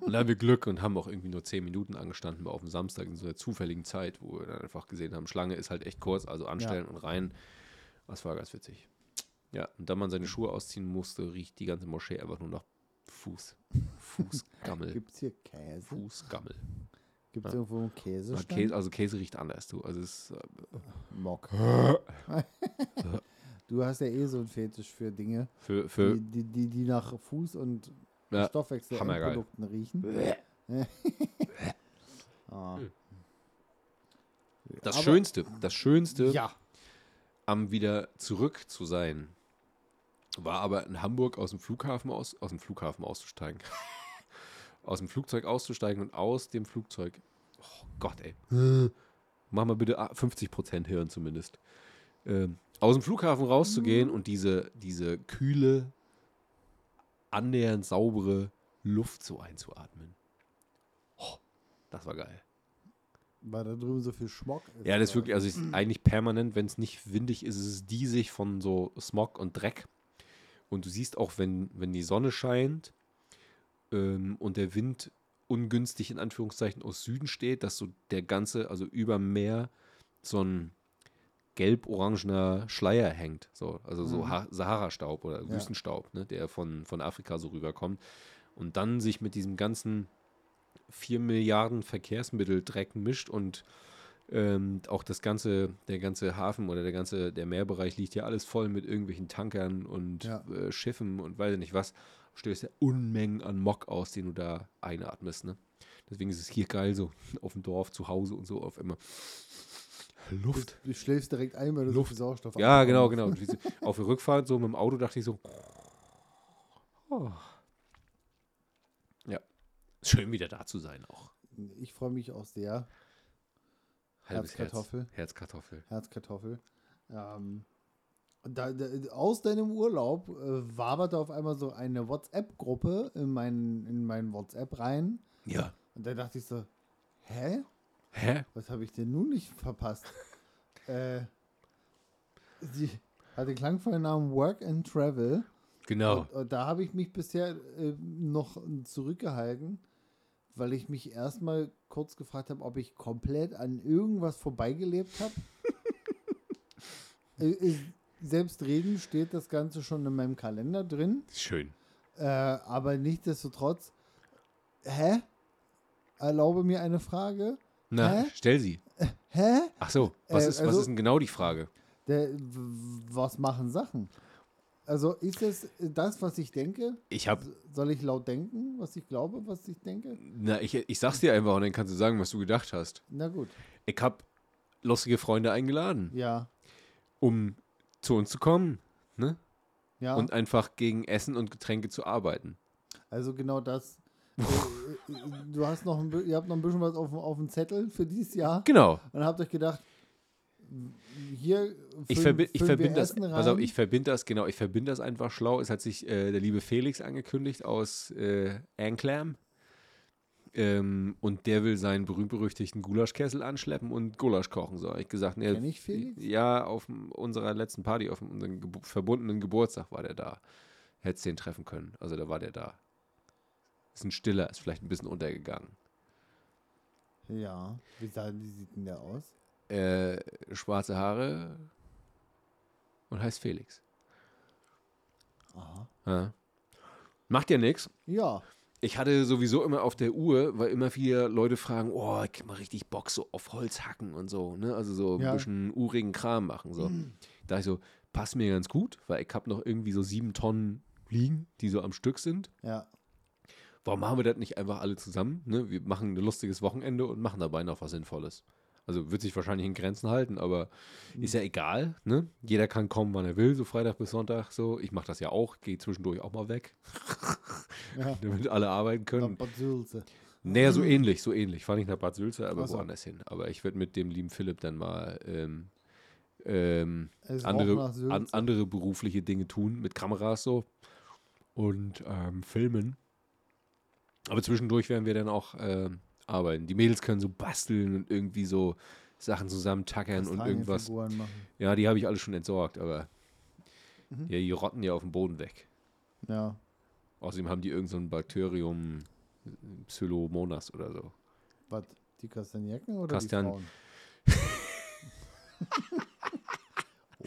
Und da haben wir Glück und haben auch irgendwie nur zehn Minuten angestanden auf dem Samstag in so einer zufälligen Zeit, wo wir dann einfach gesehen haben, Schlange ist halt echt kurz, also anstellen und rein. Das war ganz witzig. Ja, und da man seine Schuhe ausziehen musste, riecht die ganze Moschee einfach nur nach Fuß. Fußgammel. <laughs> Gibt es hier Käse? Fußgammel. Gibt es Ja. irgendwo einen Ja, Käsestand? Käse, also Käse riecht anders, du. Also es ist, äh, Mock. <laughs> du hast ja eh so einen Fetisch für Dinge, für, für die, die, die, die nach Fuß- und Ja, Stoffwechselprodukten riechen. ah. das Aber- Schönste, das Schönste Ja. am wieder zurück zu sein, war aber in Hamburg aus dem Flughafen aus, aus dem Flughafen auszusteigen. <laughs> aus dem Flugzeug auszusteigen und aus dem Flugzeug. Oh Gott, ey. Mach mal bitte ah, 50% Hirn zumindest. Ähm, aus dem Flughafen rauszugehen und diese, diese kühle, annähernd saubere Luft so einzuatmen. Oh, das war geil. Weil da drüben so viel Schmuck ist. Ja, das ist wirklich, also ist eigentlich permanent, wenn es nicht windig ist, ist es diesig von so Smog und Dreck. Und du siehst auch, wenn, wenn die Sonne scheint ähm, und der Wind ungünstig in Anführungszeichen aus Süden steht, dass so der ganze, also über Meer so ein gelb-orangener Schleier hängt. So, also so Mhm. Ha- Sahara-Staub oder Ja. Wüstenstaub, ne, der von, von Afrika so rüberkommt. Und dann sich mit diesem ganzen 4 Milliarden Verkehrsmittel-Dreck mischt und ähm, auch das ganze, der ganze Hafen oder der ganze, der Meerbereich liegt ja alles voll mit irgendwelchen Tankern und Ja. äh, Schiffen und weiß ich nicht was. Stößt ja Unmengen an Mock aus, den du da einatmest, ne? Deswegen ist es hier geil, so <laughs> auf dem Dorf, zu Hause und so auf immer Luft. Du schläfst direkt ein, weil du Luft. so viel Sauerstoff Ja, genau, genau. Auf der Rückfahrt so mit dem Auto dachte ich so, oh. ja, schön wieder da zu sein auch. Ich freue mich auch sehr. Halbes Herzkartoffel. Herz, Herzkartoffel. Herzkartoffel. Ähm, da, da, aus deinem Urlaub äh, waberte auf einmal so eine WhatsApp-Gruppe in meinen in meinen WhatsApp rein. Ja. Und da dachte ich so, hä? Hä? Was habe ich denn nun nicht verpasst? <laughs> äh, sie hat den Namen Work and Travel. Genau. Und, und da habe ich mich bisher äh, noch zurückgehalten, weil ich mich erstmal kurz gefragt habe, ob ich komplett an irgendwas vorbeigelebt habe. <laughs> äh, äh, selbstredend steht das Ganze schon in meinem Kalender drin, Schön. äh, aber nichtsdestotrotz, hä? Erlaube mir eine Frage. Na, Hä? stell sie. Hä? Ach so, was, Äh, ist, was also- ist denn genau die Frage? Der, w- was machen Sachen? Also ist es das, was ich denke? Ich hab, Soll ich laut denken, was ich glaube, was ich denke? na, ich, ich sag's dir einfach und dann kannst du sagen, was du gedacht hast. Na gut, Ich hab lustige Freunde eingeladen, ja, um zu uns zu kommen, ne? ja. Und einfach gegen Essen und Getränke zu arbeiten. also genau das. Äh, äh, du hast noch ein, ihr habt noch ein bisschen was auf, dem- auf dem Zettel für dieses Jahr Genau. und habt euch gedacht, hier Ich, verbi ich verbinde das, rein. ich verbinde das, genau, ich verbinde das einfach schlau. Es hat sich äh, der liebe Felix angekündigt aus äh, Anklam. Ähm, und der will seinen berühmt-berüchtigten Gulaschkessel anschleppen und Gulasch kochen. So habe ich gesagt, nee, Kenn ich Felix? ja, auf unserer letzten Party, auf unserem Gebu verbundenen Geburtstag war der da. Hättest den treffen können. Also da war der da. Ist ein Stiller, ist vielleicht ein bisschen untergegangen. Ja, wie, sah, wie sieht denn der aus? Äh, schwarze Haare und heißt Felix. Aha. Ja. Macht ja nichts. Ja, Ich hatte sowieso immer auf der Uhr, weil immer viele Leute fragen, oh, ich hab mal richtig Bock so auf Holz hacken und so, ne? Also so Ja. ein bisschen urigen Kram machen. So. Da ich so, passt mir ganz gut, weil ich habe noch irgendwie so sieben Tonnen liegen, die so am Stück sind. ja. Warum machen wir das nicht einfach alle zusammen? Ne? Wir machen ein lustiges Wochenende und machen dabei noch was Sinnvolles. Also wird sich wahrscheinlich in Grenzen halten, aber ist ja egal. Ne? Jeder kann kommen, wann er will, so Freitag bis Sonntag. So, ich mache das ja auch, gehe zwischendurch auch mal weg, <laughs> ja. damit alle arbeiten können. Bad Sülze. Naja, so ähnlich, so ähnlich. Fahre nicht nach Bad Sülze, aber Ach so. woanders hin. Aber ich werde mit dem lieben Philipp dann mal ähm, ähm, andere, nach an, andere berufliche Dinge tun, mit Kameras so und ähm, filmen. Aber zwischendurch werden wir dann auch ähm, arbeiten. Die Mädels können so basteln und irgendwie so Sachen zusammentackern und irgendwas. Machen. Ja, die habe ich alle schon entsorgt, aber Mhm. ja, die rotten ja auf dem Boden weg. Ja. Außerdem haben die irgend so ein Bakterium äh, Pseudomonas oder so. Was? Die Kastagnetten oder Kastan- die Frauen? oh. <laughs>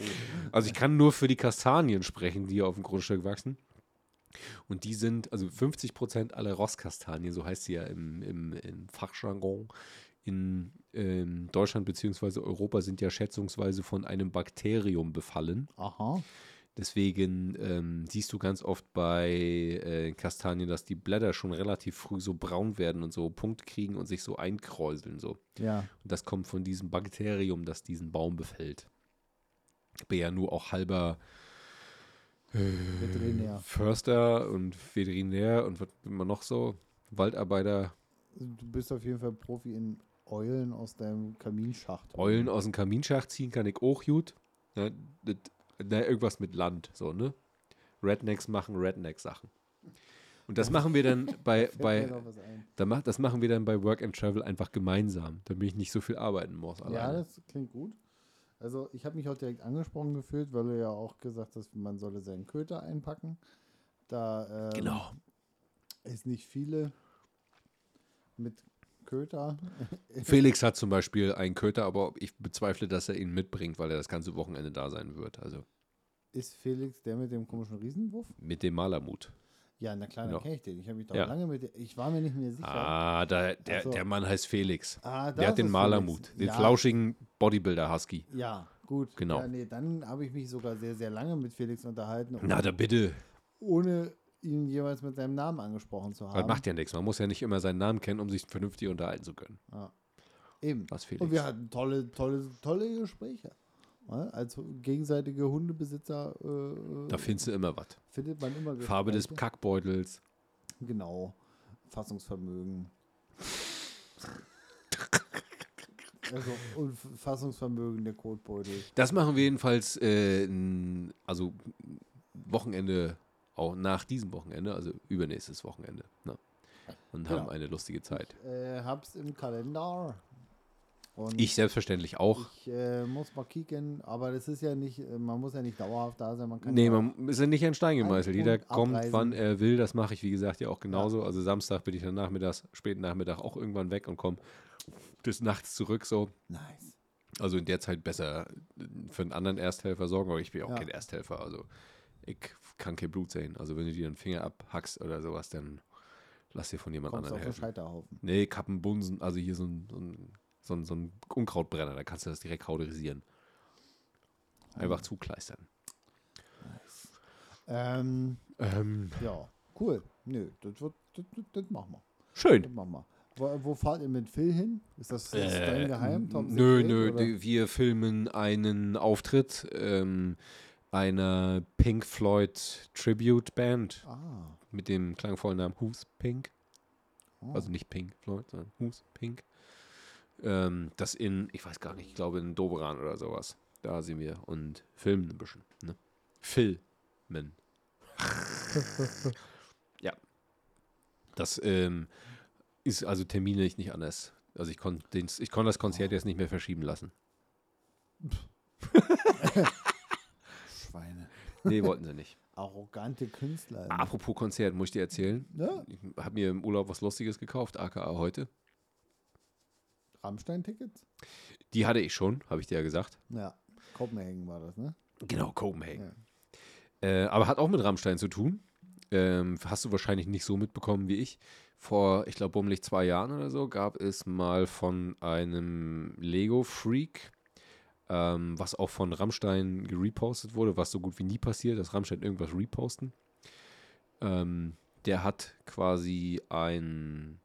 Also ich kann nur für die Kastanien sprechen, die hier auf dem Grundstück wachsen. Und die sind, also 50 Prozent aller Rosskastanien, so heißt sie ja im, im, im Fachjargon, in ähm, Deutschland bzw. Europa sind ja schätzungsweise von einem Bakterium befallen. Aha. Deswegen ähm, siehst du ganz oft bei äh, Kastanien, dass die Blätter schon relativ früh so braun werden und so Punkt kriegen und sich so einkräuseln. So. Ja. Und das kommt von diesem Bakterium, das diesen Baum befällt. Bin ja nur auch halber äh, Veterinär. Förster und Veterinär und was immer noch so, Waldarbeiter, Du bist auf jeden Fall Profi in Eulen aus deinem Kaminschacht. Eulen aus dem Kaminschacht ziehen kann ich auch gut. Das, ne, irgendwas mit Land, so, ne? Rednecks machen Redneck-Sachen. Und das machen wir dann <laughs> bei, bei da macht, das machen wir dann bei Work and Travel einfach gemeinsam, damit ich nicht so viel arbeiten muss. Ja, alleine. das klingt gut. Also ich habe mich auch direkt angesprochen gefühlt, weil du ja auch gesagt hast, man solle seinen Köter einpacken. Da ähm, genau. ist nicht viele mit Köter. <laughs> Felix hat zum Beispiel einen Köter, aber ich bezweifle, dass er ihn mitbringt, weil er das ganze Wochenende da sein wird. Also Ist Felix der mit dem komischen Riesenwurf? mit dem Malermut. Ja, na klar, Genau. dann kenne ich den. Ich habe mich doch Ja. lange mit Ich war mir nicht mehr sicher. Ah, da, der, Ach so. der Mann heißt Felix. Ah, Der hat den Malermut, den ja, flauschigen Bodybuilder-Husky. Ja, gut. Genau. Ja, nee, dann habe ich mich sogar sehr, sehr lange mit Felix unterhalten, Na, da bitte. ohne ihn jeweils mit seinem Namen angesprochen zu haben. Das macht ja nichts. Man muss ja nicht immer seinen Namen kennen, um sich vernünftig unterhalten zu können. Eben. Was Felix. Und wir hatten tolle, tolle, tolle Gespräche. Ja, als gegenseitige Hundebesitzer äh, da findest du immer was. findet man immer Farbe des. Kackbeutels. Genau. Fassungsvermögen. <laughs> also, und Fassungsvermögen der Kotbeutel. Das machen wir jedenfalls, äh, also Wochenende, auch nach diesem Wochenende, also übernächstes Wochenende. Ne? Und Genau. haben eine lustige Zeit. Äh, hab's im Kalender. Und Ich selbstverständlich auch. Ich äh, muss mal kicken, aber das ist ja nicht, äh, man muss ja nicht dauerhaft da sein. Man kann Nee, ja man ist ja nicht ein Stein gemeißelt. Jeder kommt, abreisen. wann er will. Das mache ich, wie gesagt, ja auch genauso. Also Samstag bin ich dann nachmittags, späten Nachmittag auch irgendwann weg und komme bis nachts zurück. So. Nice. Also in der Zeit besser für einen anderen Ersthelfer sorgen, aber ich bin auch Ja. kein Ersthelfer. Also ich kann kein Blut sehen. Also wenn du dir einen Finger abhackst oder sowas, dann lass dir von jemand Kommst auf anderem den helfen. Scheiterhaufen. Nee, Kappenbunsen, also hier so ein, so ein, so ein, so ein Unkrautbrenner, da kannst du das direkt kauderisieren. Einfach zukleistern. Ähm, Ähm, ja, cool. Nö, das, wird, das, das, machen wir. schön. Das machen wir. Wo, wo fahrt ihr mit Phil hin? Ist das, ist das dein Geheim? Äh, nö, nö, oder? wir filmen einen Auftritt ähm, einer Pink Floyd Tribute Band Ah, mit dem klangvollen Namen Who's Pink. Oh. Also nicht Pink Floyd, sondern Who's Pink. Ähm, das in, ich weiß gar nicht, ich glaube in Doberan oder sowas. Da sind wir und filmen ein bisschen. Ne? Filmen. <laughs> ja. Das ähm, ist also Termine ich nicht anders. Also ich konnte ich konnt das Konzert jetzt nicht mehr verschieben lassen. <laughs> Schweine. Nee, wollten sie nicht. Arrogante Künstler. ey. Apropos Konzert, muss ich dir erzählen. Ja, Ich habe mir im Urlaub was Lustiges gekauft, aka heute. Rammstein-Tickets? Die hatte ich schon, habe ich dir ja gesagt. Ja. Kopenhagen war das, ne? Genau, Copenhagen. Ja. Äh, aber hat auch mit Rammstein zu tun. Ähm, hast du wahrscheinlich nicht so mitbekommen wie ich. Vor, ich glaube, bummelig zwei Jahren oder so gab es mal von einem Lego-Freak, ähm, was auch von Rammstein gerepostet wurde, was so gut wie nie passiert, dass Rammstein irgendwas reposten. Ähm, der hat quasi ein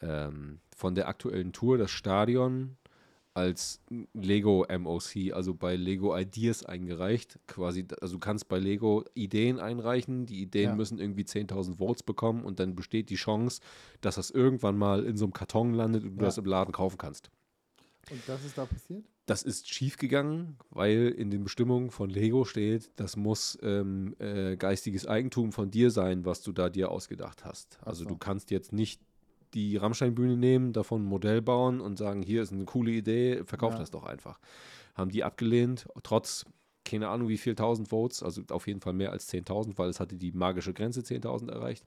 ähm, von der aktuellen Tour das Stadion als Lego MOC, also bei Lego Ideas eingereicht. Quasi, also du kannst bei Lego Ideen einreichen. Die Ideen Ja. müssen irgendwie 10.000 Votes bekommen und dann besteht die Chance, dass das irgendwann mal in so einem Karton landet und du Ja. das im Laden kaufen kannst. Und das ist da passiert? Das ist schiefgegangen, weil in den Bestimmungen von Lego steht, das muss ähm, äh, geistiges Eigentum von dir sein, was du da dir ausgedacht hast. Also so. du kannst jetzt nicht die Rammstein-Bühne nehmen, davon ein Modell bauen und sagen, hier ist eine coole Idee, verkauf Ja. das doch einfach. Haben die abgelehnt, trotz keine Ahnung wie viel tausend Votes, also auf jeden Fall mehr als 10.000, weil es hatte die magische Grenze 10.000 erreicht.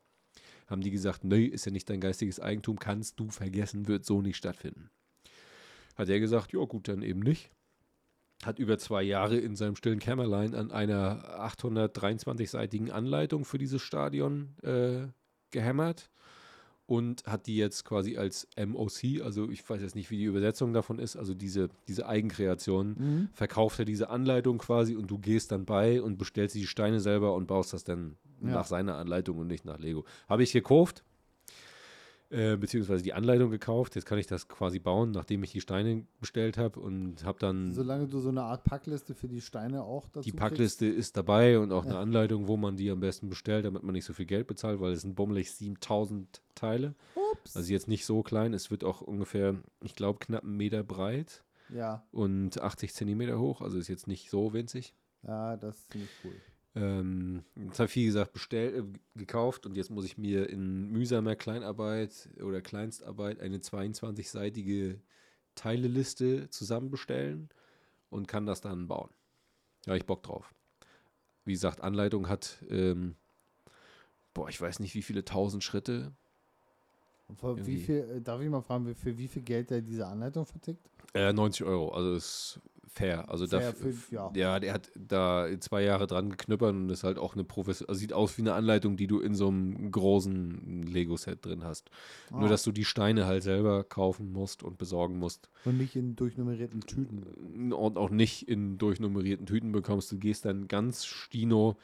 Haben die gesagt, nö, ist ja nicht dein geistiges Eigentum, kannst du vergessen, wird so nicht stattfinden. Hat er gesagt, ja gut, dann eben nicht. Hat über zwei Jahre in seinem stillen Kämmerlein an einer 823-seitigen Anleitung für dieses Stadion äh, gehämmert und hat die jetzt quasi als MOC, also ich weiß jetzt nicht, wie die Übersetzung davon ist, also diese, diese Eigenkreation, Mhm. verkauft er diese Anleitung quasi und du gehst dann bei und bestellst die Steine selber und baust das dann Ja. nach seiner Anleitung und nicht nach Lego. Habe ich gekauft, äh, beziehungsweise die Anleitung gekauft. Jetzt kann ich das quasi bauen, nachdem ich die Steine bestellt habe und habe dann Solange du so eine Art Packliste für die Steine auch dazu die Packliste ist dabei und auch <laughs> eine Anleitung, wo man die am besten bestellt, damit man nicht so viel Geld bezahlt, weil es sind bummelig 7000 Teile. kriegst. Ups. Also jetzt nicht so klein. Es wird auch ungefähr, ich glaube, knapp einen Meter breit ja, und 80 Zentimeter hoch. Also ist jetzt nicht so winzig. ja, das ist ziemlich cool. Ähm, jetzt habe ich, wie gesagt, bestellt, äh, gekauft und jetzt muss ich mir in mühsamer Kleinarbeit oder Kleinstarbeit eine 22-seitige Teileliste zusammenbestellen und kann das dann bauen. Da habe ich Bock drauf. Wie gesagt, Anleitung hat, ähm, boah, ich weiß nicht, wie viele tausend Schritte. Wie viel, äh, darf ich mal fragen, für wie viel Geld der diese Anleitung vertickt? Äh, 90 Euro, also ist fair. Also Fair dafür, für- ja. ja, der hat da zwei Jahre dran geknüppert und ist halt auch eine Profession, also sieht aus wie eine Anleitung, die du in so einem großen Lego-Set drin hast. Nur, Ah, dass du die Steine halt selber kaufen musst und besorgen musst. Und nicht in durchnummerierten Tüten. Und auch nicht in durchnummerierten Tüten bekommst. Du gehst dann ganz stino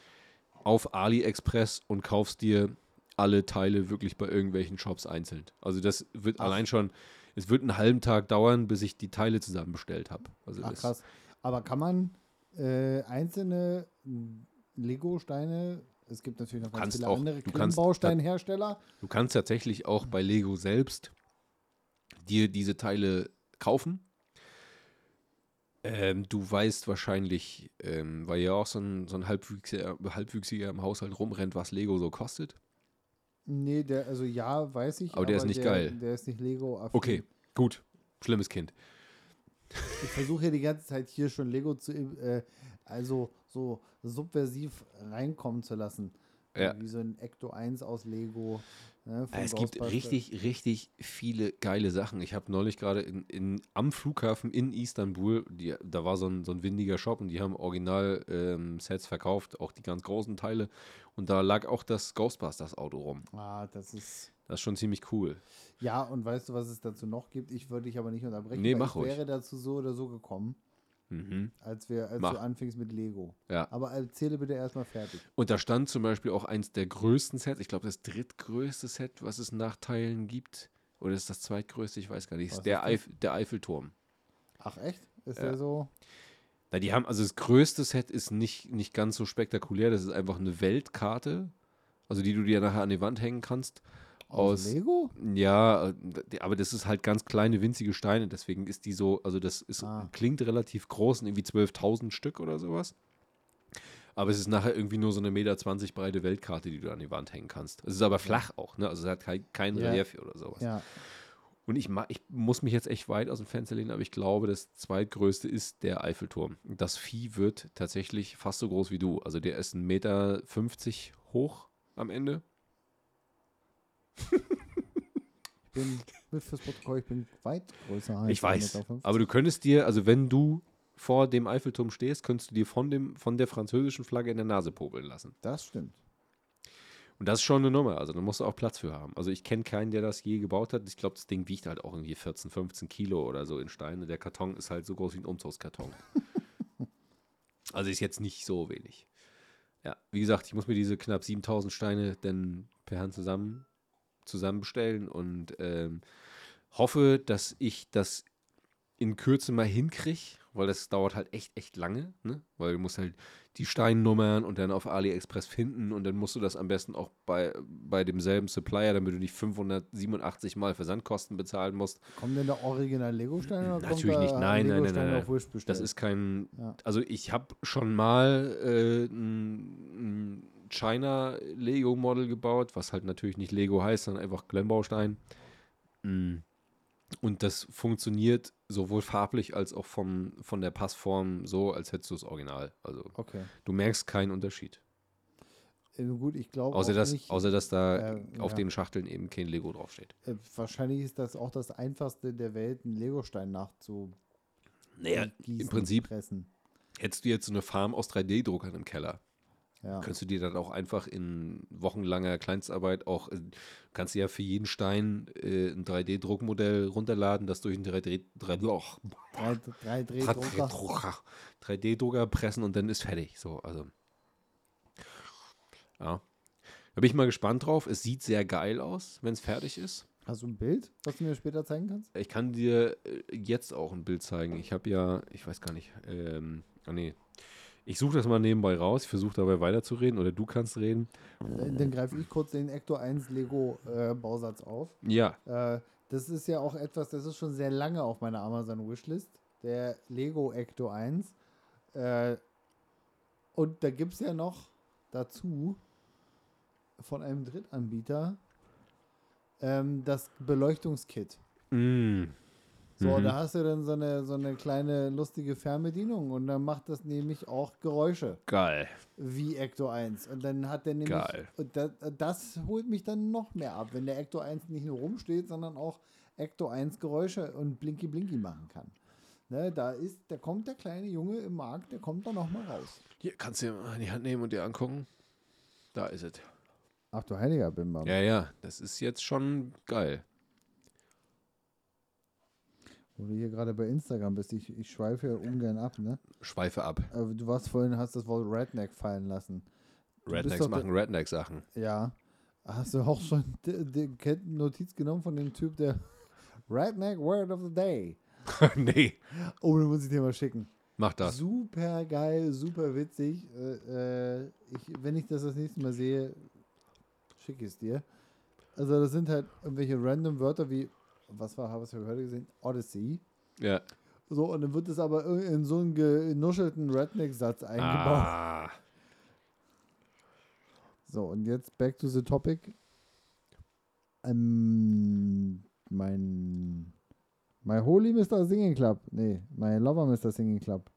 auf AliExpress und kaufst dir alle Teile wirklich bei irgendwelchen Shops einzeln. Also das wird Ach. allein schon, es wird einen halben Tag dauern, bis ich die Teile zusammenbestellt habe. Also Ach krass. Aber kann man äh, einzelne m, Lego-Steine, es gibt natürlich noch ganz viele auch- andere du kannst- Klemmbausteinhersteller. Du kannst tatsächlich auch bei Lego selbst dir diese Teile kaufen. Ähm, du weißt wahrscheinlich, ähm, weil ja auch so ein, so ein Halbwüchsiger, Halbwüchsiger im Haushalt rumrennt, was Lego so kostet. Nee, der, also ja, weiß ich. Aber der ist nicht der, geil. Der ist nicht lego -affin. Okay, gut. Schlimmes Kind. Ich versuche ja die ganze Zeit hier schon Lego zu, äh, also so subversiv reinkommen zu lassen. Ja. Wie so ein Ecto 1 aus Lego. Ne, Es gibt richtig, richtig viele geile Sachen. Ich habe neulich gerade in, in, am Flughafen in Istanbul, die, da war so ein, so ein windiger Shop und die haben Original-Sets verkauft, auch die ganz großen Teile. Und da lag auch das Ghostbusters-Auto rum. Ah, das ist. Das ist schon ziemlich cool. Ja, und weißt du, was es dazu noch gibt? Ich würde dich aber nicht unterbrechen. Nee, mach ich ruhig. wäre dazu so oder so gekommen, Mhm. als, wir, als Mach. du anfingst mit Lego. Ja. Aber erzähle bitte erstmal fertig. Und da stand zum Beispiel auch eins der größten Sets, ich glaube das drittgrößte Set, was es nach Teilen gibt. Oder ist das zweitgrößte? Ich weiß gar nicht. Was Ist der? Eif der Eiffelturm. Ach, echt? Ist Ja. der so? Na, die haben, also das größte Set ist nicht, nicht ganz so spektakulär. Das ist einfach eine Weltkarte, also die du dir nachher an die Wand hängen kannst. Aus. Lego? Ja, äh, aber das ist halt ganz kleine, winzige Steine, deswegen ist die so, also das ist, Ah. klingt relativ groß, irgendwie 12.000 Stück oder sowas. Aber es ist nachher irgendwie nur so eine Meter 20 breite Weltkarte, die du an die Wand hängen kannst. Es ist aber flach auch, ne? Also es hat kein, kein Ja. Relief oder sowas. Ja. Und ich, ich muss mich jetzt echt weit aus dem Fenster lehnen, aber ich glaube, das zweitgrößte ist der Eiffelturm. Das Vieh wird tatsächlich fast so groß wie du. Also der ist 1,50 Meter hoch am Ende. Ich bin, fürs Protokoll, ich bin weit größer als Ich weiß. 1,50 Meter. Aber du könntest dir, also wenn du vor dem Eiffelturm stehst, könntest du dir von, dem, von der französischen Flagge in der Nase popeln lassen. Das stimmt. Und das ist schon eine Nummer. Also da musst du auch Platz für haben. Also ich kenne keinen, der das je gebaut hat. Ich glaube, das Ding wiegt halt auch irgendwie 14, 15 Kilo oder so in Steine. Der Karton ist halt so groß wie ein Umzugskarton. <laughs> also ist jetzt nicht so wenig. Ja, wie gesagt, ich muss mir diese knapp 7000 Steine dann per Hand zusammen, zusammen bestellen und ähm, hoffe, dass ich das in Kürze mal hinkriege, weil das dauert halt echt, echt lange, ne? Weil du musst halt die Steinnummern und dann auf AliExpress finden und dann musst du das am besten auch bei, bei demselben Supplier, damit du nicht 587 Mal Versandkosten bezahlen musst. Kommt denn der Original Lego-Stein oder kommt Natürlich da nicht. Nein, nein, nein, nein, bestellt? Das ist kein. Ja. Also ich habe schon mal äh, ein, ein China Lego Model gebaut, was halt natürlich nicht Lego heißt, sondern einfach Glenbaustein. Mm. Und das funktioniert sowohl farblich als auch vom, von der Passform so, als hättest du das Original. Also Okay. du merkst keinen Unterschied. Äh, gut, ich glaube Außer dass, nicht, außer dass da äh, auf ja. den Schachteln eben kein Lego draufsteht. äh, wahrscheinlich ist das auch das einfachste der Welt, einen Legostein nachzu Naja, gießen, im Prinzip pressen. hättest du jetzt so eine Farm aus 3D-Druckern im Keller. Ja. Kannst du dir dann auch einfach in wochenlanger Kleinstarbeit auch, äh, kannst du ja für jeden Stein äh, ein 3D-Druckmodell runterladen, das durch einen 3D, 3D, oh, Drei, drei Drehdrucker. 3D-Drucker 3D-Drucker pressen und dann ist fertig. So, also. Ja. Da bin ich mal gespannt drauf. Es sieht sehr geil aus, wenn es fertig ist. Hast du ein Bild, was du mir später zeigen kannst? Ich kann dir äh, jetzt auch ein Bild zeigen. Ich habe ja, ich weiß gar nicht, ähm, ah nee. Ich suche das mal nebenbei raus. Ich versuche dabei weiterzureden oder du kannst reden. Dann, greife ich kurz den Ector 1 Lego-Bausatz auf. Ja, Äh, das ist ja auch etwas, das ist schon sehr lange auf meiner Amazon-Wishlist. Der Lego Ecto 1. Äh, und da gibt es ja noch dazu von einem Drittanbieter ähm, das Beleuchtungskit. Mm. So, Mhm. da hast du dann so eine, so eine kleine lustige Fernbedienung und dann macht das nämlich auch Geräusche Geil. wie Ecto 1. Und dann hat der nämlich. Geil. Und das, das holt mich dann noch mehr ab, wenn der Ecto 1 nicht nur rumsteht, sondern auch Ecto 1 Geräusche und Blinky Blinky machen kann. Ne, da ist, da kommt der kleine Junge im Markt, der kommt da noch mal raus. Hier kannst du dir mal in die Hand nehmen und dir angucken. Da ist es. Ach du heiliger Bimbam. Ja, ja, das ist jetzt schon geil. Wo du hier gerade bei Instagram bist, ich, ich schweife ja ungern ab, ne? Schweife ab. Aber du warst vorhin, hast das Wort Redneck fallen lassen. Du Rednecks machen Redneck-Sachen. Ja. Hast du auch schon <laughs> Notiz genommen von dem Typ, der <laughs> Redneck Word of the Day? <laughs> nee, Oh, den muss ich dir mal schicken. mach das. Super geil, super witzig. Äh, äh, ich, wenn ich das das nächste Mal sehe, schicke ich es dir. Also das sind halt irgendwelche random Wörter wie, was war, was wir heute gesehen? Odyssey. Ja. So, und dann wird es aber in so einen genuschelten Redneck-Satz eingebaut. Ah, So, und jetzt back to the topic. Ähm, mein My Holy Mr. Singing Club. Nee, My Lover Mr. Singing Club.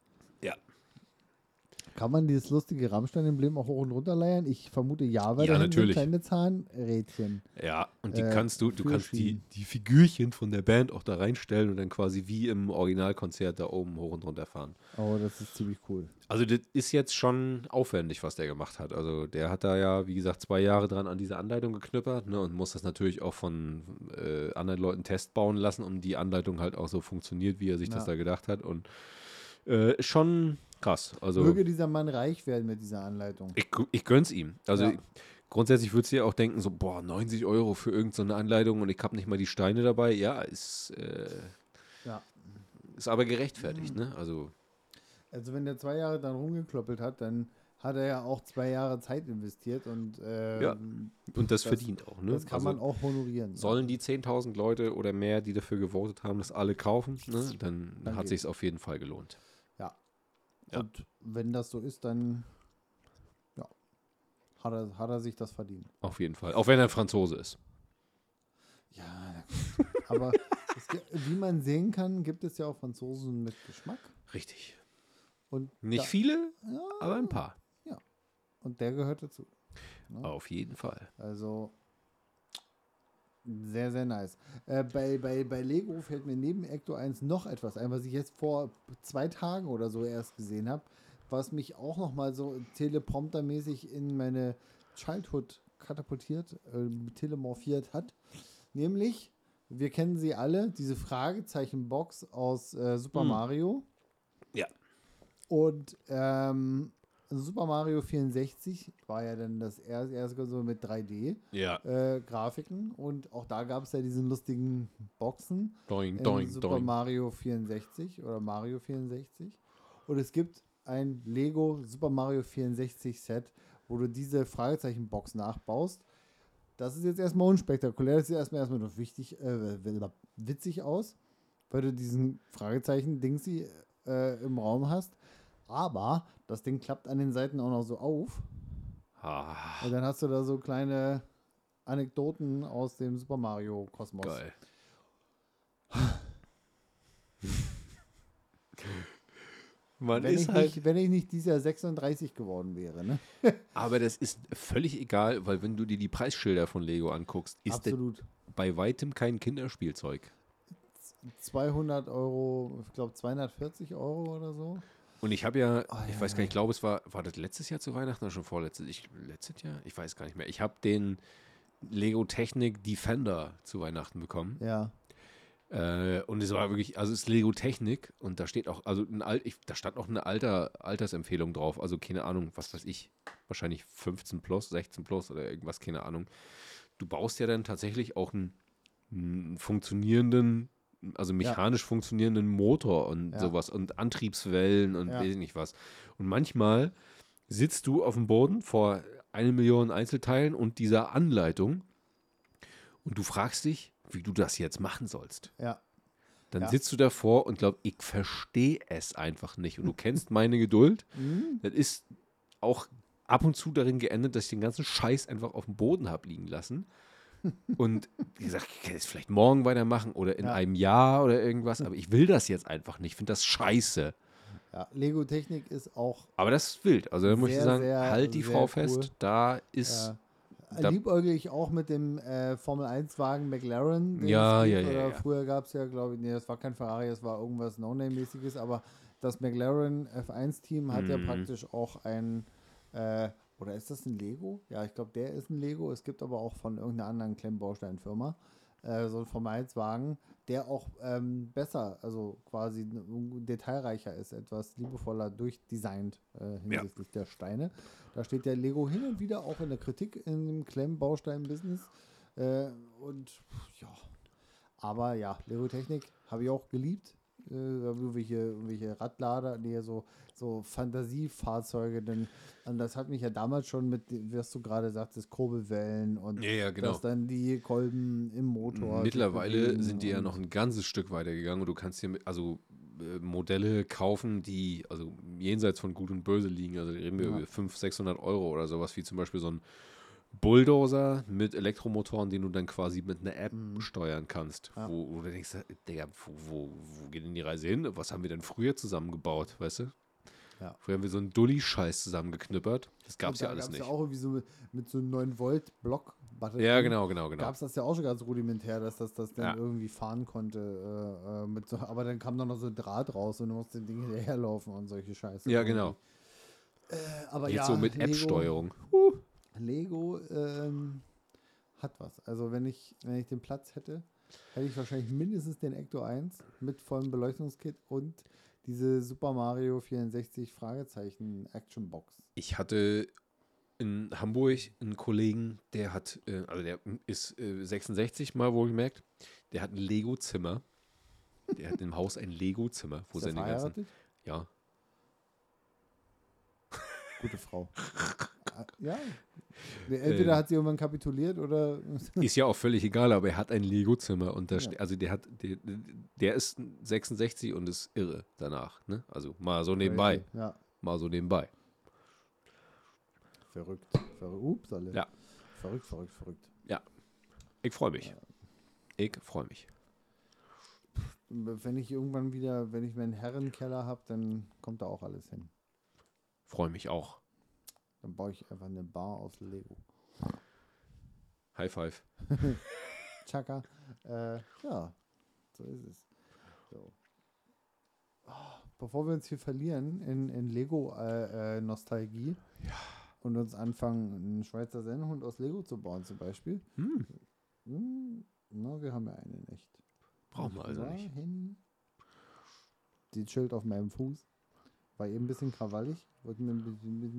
Kann man dieses lustige Rammstein-Emblem auch hoch und runter leiern? Ich vermute ja, weil Ja, da sind kleine Zahnrädchen. ja, und die Äh, kannst du, du kannst die, die Figürchen von der Band auch da reinstellen und dann quasi wie im Originalkonzert da oben hoch und runter fahren. Oh, das ist ziemlich cool. Also das ist jetzt schon aufwendig, was der gemacht hat. Also der hat da ja, wie gesagt, zwei Jahre dran an dieser Anleitung geknüppert ne, und muss das natürlich auch von äh, anderen Leuten Test bauen lassen, um die Anleitung halt auch so funktioniert, wie er sich das Ja. da gedacht hat. Und äh, schon krass. Also Möge dieser Mann reich werden mit dieser Anleitung. ich, ich gönn's ihm. Also Ja. grundsätzlich würdest du ja auch denken, so, boah, 90 Euro für irgendeine so Anleitung und ich habe nicht mal die Steine dabei. Ja, ist, äh, Ja. ist aber gerechtfertigt, ne? Also Also wenn der zwei Jahre dann rumgekloppelt hat, dann hat er ja auch zwei Jahre Zeit investiert und ähm, Ja, Und das, Das- verdient auch, ne? das kann Also man auch honorieren. Sollen die 10.000 Leute oder mehr, die dafür gewotet haben, das alle kaufen, ne? dann, Dann hat sich auf jeden Fall gelohnt. Ja. Ja. Und wenn das so ist, dann ja, hat, er, hat er sich das verdient. Auf jeden Fall. Auch wenn er Franzose ist. Ja, <laughs> aber es, wie man sehen kann, gibt es ja auch Franzosen mit Geschmack. Richtig. Und, Nicht da, viele, ja, aber ein paar. und der gehört dazu. Ne? Auf jeden Fall. Also sehr, sehr nice. Äh, bei, bei, bei Lego fällt mir neben Ecto 1 noch etwas ein, was ich jetzt vor zwei Tagen oder so erst gesehen habe, was mich auch noch mal so telepromptermäßig in meine Childhood katapultiert, äh, telemorphiert hat. Nämlich, wir kennen sie alle, diese Fragezeichen-Box aus äh, Super Hm. Mario. Ja. Und ähm, Super Mario 64 war ja dann das erste, erste so mit 3D Ja. äh, Grafiken und auch da gab es ja diese lustigen Boxen Doing, in doing, Super doing. Mario 64 oder Mario 64 und es gibt ein Lego Super Mario 64 Set, wo du diese Fragezeichenbox nachbaust. Das ist jetzt erstmal unspektakulär, das sieht erstmal erstmal noch wichtig, äh, witzig aus, weil du diesen Fragezeichen-Dingsi äh, im Raum hast. Aber das Ding klappt an den Seiten auch noch so auf. Ah, Und dann hast du da so kleine Anekdoten aus dem Super Mario Kosmos. geil. <laughs> Man Wenn ich, halt, nicht, wenn ich nicht dieser 36 geworden wäre, ne? <laughs> aber das ist völlig egal, weil wenn du dir die Preisschilder von Lego anguckst, ist das Absolut. bei weitem kein Kinderspielzeug. 200 Euro, ich glaube 240 Euro oder so. Und ich habe ja, Oh, ich ja, weiß gar nicht, ich glaube, es war, war das letztes Jahr zu Weihnachten oder schon vorletztes? Ich, letztes Jahr? Ich weiß gar nicht mehr. Ich habe den Lego Technik Defender zu Weihnachten bekommen. Ja. Äh, und es war wirklich, also es ist Lego Technik und da steht auch, also ein Alt, ich, da stand auch eine Alter, Altersempfehlung drauf. Also keine Ahnung, was weiß ich, wahrscheinlich 15 plus, 16 plus oder irgendwas, keine Ahnung. Du baust ja dann tatsächlich auch einen, einen funktionierenden, also mechanisch funktionierenden Motor und Ja. sowas und Antriebswellen und Ja. weiß ich nicht was. Und manchmal sitzt du auf dem Boden vor eine Million Einzelteilen und dieser Anleitung und du fragst dich, wie du das jetzt machen sollst. Ja. Dann Ja. sitzt du davor und glaubst, ich verstehe es einfach nicht. Und du kennst meine Geduld. <laughs> Mhm. Das ist auch ab und zu darin geendet, dass ich den ganzen Scheiß einfach auf dem Boden habe liegen lassen. Und wie gesagt, ich kann es vielleicht morgen weitermachen oder in Ja. einem Jahr oder irgendwas, aber ich will das jetzt einfach nicht. Ich finde das scheiße. ja. Lego Technik ist auch Aber das ist wild. Also da muss ich sagen, sehr, halt die Frau cool. fest. Da ist. äh, Da- liebäugel ich auch mit dem äh, Formel 1-Wagen McLaren. Ja, ja, ja, ja. Früher gab es ja, glaube ich, nee, das war kein Ferrari, das war irgendwas No-Name-mäßiges, aber das McLaren F1-Team hat ja Mhm. praktisch auch ein, äh, oder ist das ein Lego? Ja, ich glaube, der ist ein Lego. Es gibt aber auch von irgendeiner anderen Klemmbausteinfirma äh, so ein Formel 1-Wagen, der auch ähm, besser, also quasi detailreicher ist, etwas liebevoller durchdesignt äh, hinsichtlich der Steine. Da steht der Lego hin und wieder auch in der Kritik in dem Klemmbaustein-Business. Äh, und ja, aber ja, Lego Technik habe ich auch geliebt. Äh, irgendwelche, irgendwelche Radlader, nee, so, so Fantasiefahrzeuge, denn und das hat mich ja damals schon mit, was du gerade sagtest, Kurbelwellen und Ja, ja, genau. dass dann die Kolben im Motor. Mittlerweile sind die ja noch ein ganzes Stück weiter gegangen und du kannst mit, also äh, Modelle kaufen, die also jenseits von Gut und Böse liegen. Also reden wir Ja. über 500, 600 Euro oder sowas, wie zum Beispiel so ein Bulldozer mit Elektromotoren, den du dann quasi mit einer App steuern kannst. Ja. Wo, wo du denkst, Digga, wo, wo, wo geht denn die Reise hin? Was haben wir denn früher zusammengebaut, weißt du? Ja. Früher haben wir so einen Dulli-Scheiß zusammengeknüppert. Das gab es ja da alles gab's nicht. Ja auch irgendwie so mit, mit so 9 Volt Block Batterie. Ja, genau, genau, genau. Gab es das ja auch schon ganz rudimentär, dass das, das dann Ja. irgendwie fahren konnte. Äh, äh, mit so, aber dann kam dann noch so ein Draht raus und du musst den Ding hinterherlaufen und solche Scheiße. Ja, genau. Äh, aber Jetzt ja, so mit App-Steuerung. Lego ähm, hat was. Also wenn ich, wenn ich den Platz hätte, hätte ich wahrscheinlich mindestens den Ecto 1 mit vollem Beleuchtungskit und diese Super Mario 64 Fragezeichen Action Box. Ich hatte in Hamburg einen Kollegen, der hat, äh, also der ist äh, 66 mal wohlgemerkt, der hat ein Lego-Zimmer. Der hat im Haus ein Lego-Zimmer, wo seine ganzen. Ja. Gute Frau. <laughs> Ah, ja. Entweder Ähm. hat sie irgendwann kapituliert oder. <laughs> Ist ja auch völlig egal, aber er hat ein Lego-Zimmer und da Ja. also der hat, der, der ist 66 und ist irre danach, ne? Also mal so nebenbei, Ja. mal so nebenbei. Verrückt. Verrückt. Ups, alle. Ja. Verrückt, verrückt, verrückt. Ich freue mich. Ich freue mich. Wenn ich irgendwann wieder, wenn ich meinen Herrenkeller habe, dann kommt da auch alles hin. Freue mich auch. Dann baue ich einfach eine Bar aus Lego. High five. <laughs> Chaka. Äh, ja, so ist es. So. Ah, bevor wir uns hier verlieren in, in Lego-Nostalgie und uns anfangen, einen Schweizer Sennenhund aus Lego zu bauen zum Beispiel. Hm, Hm, na, wir haben ja einen echt. brauchen wir also nicht. Die chillt auf meinem Fuß. War eben ein bisschen krawallig. Wollte mir ein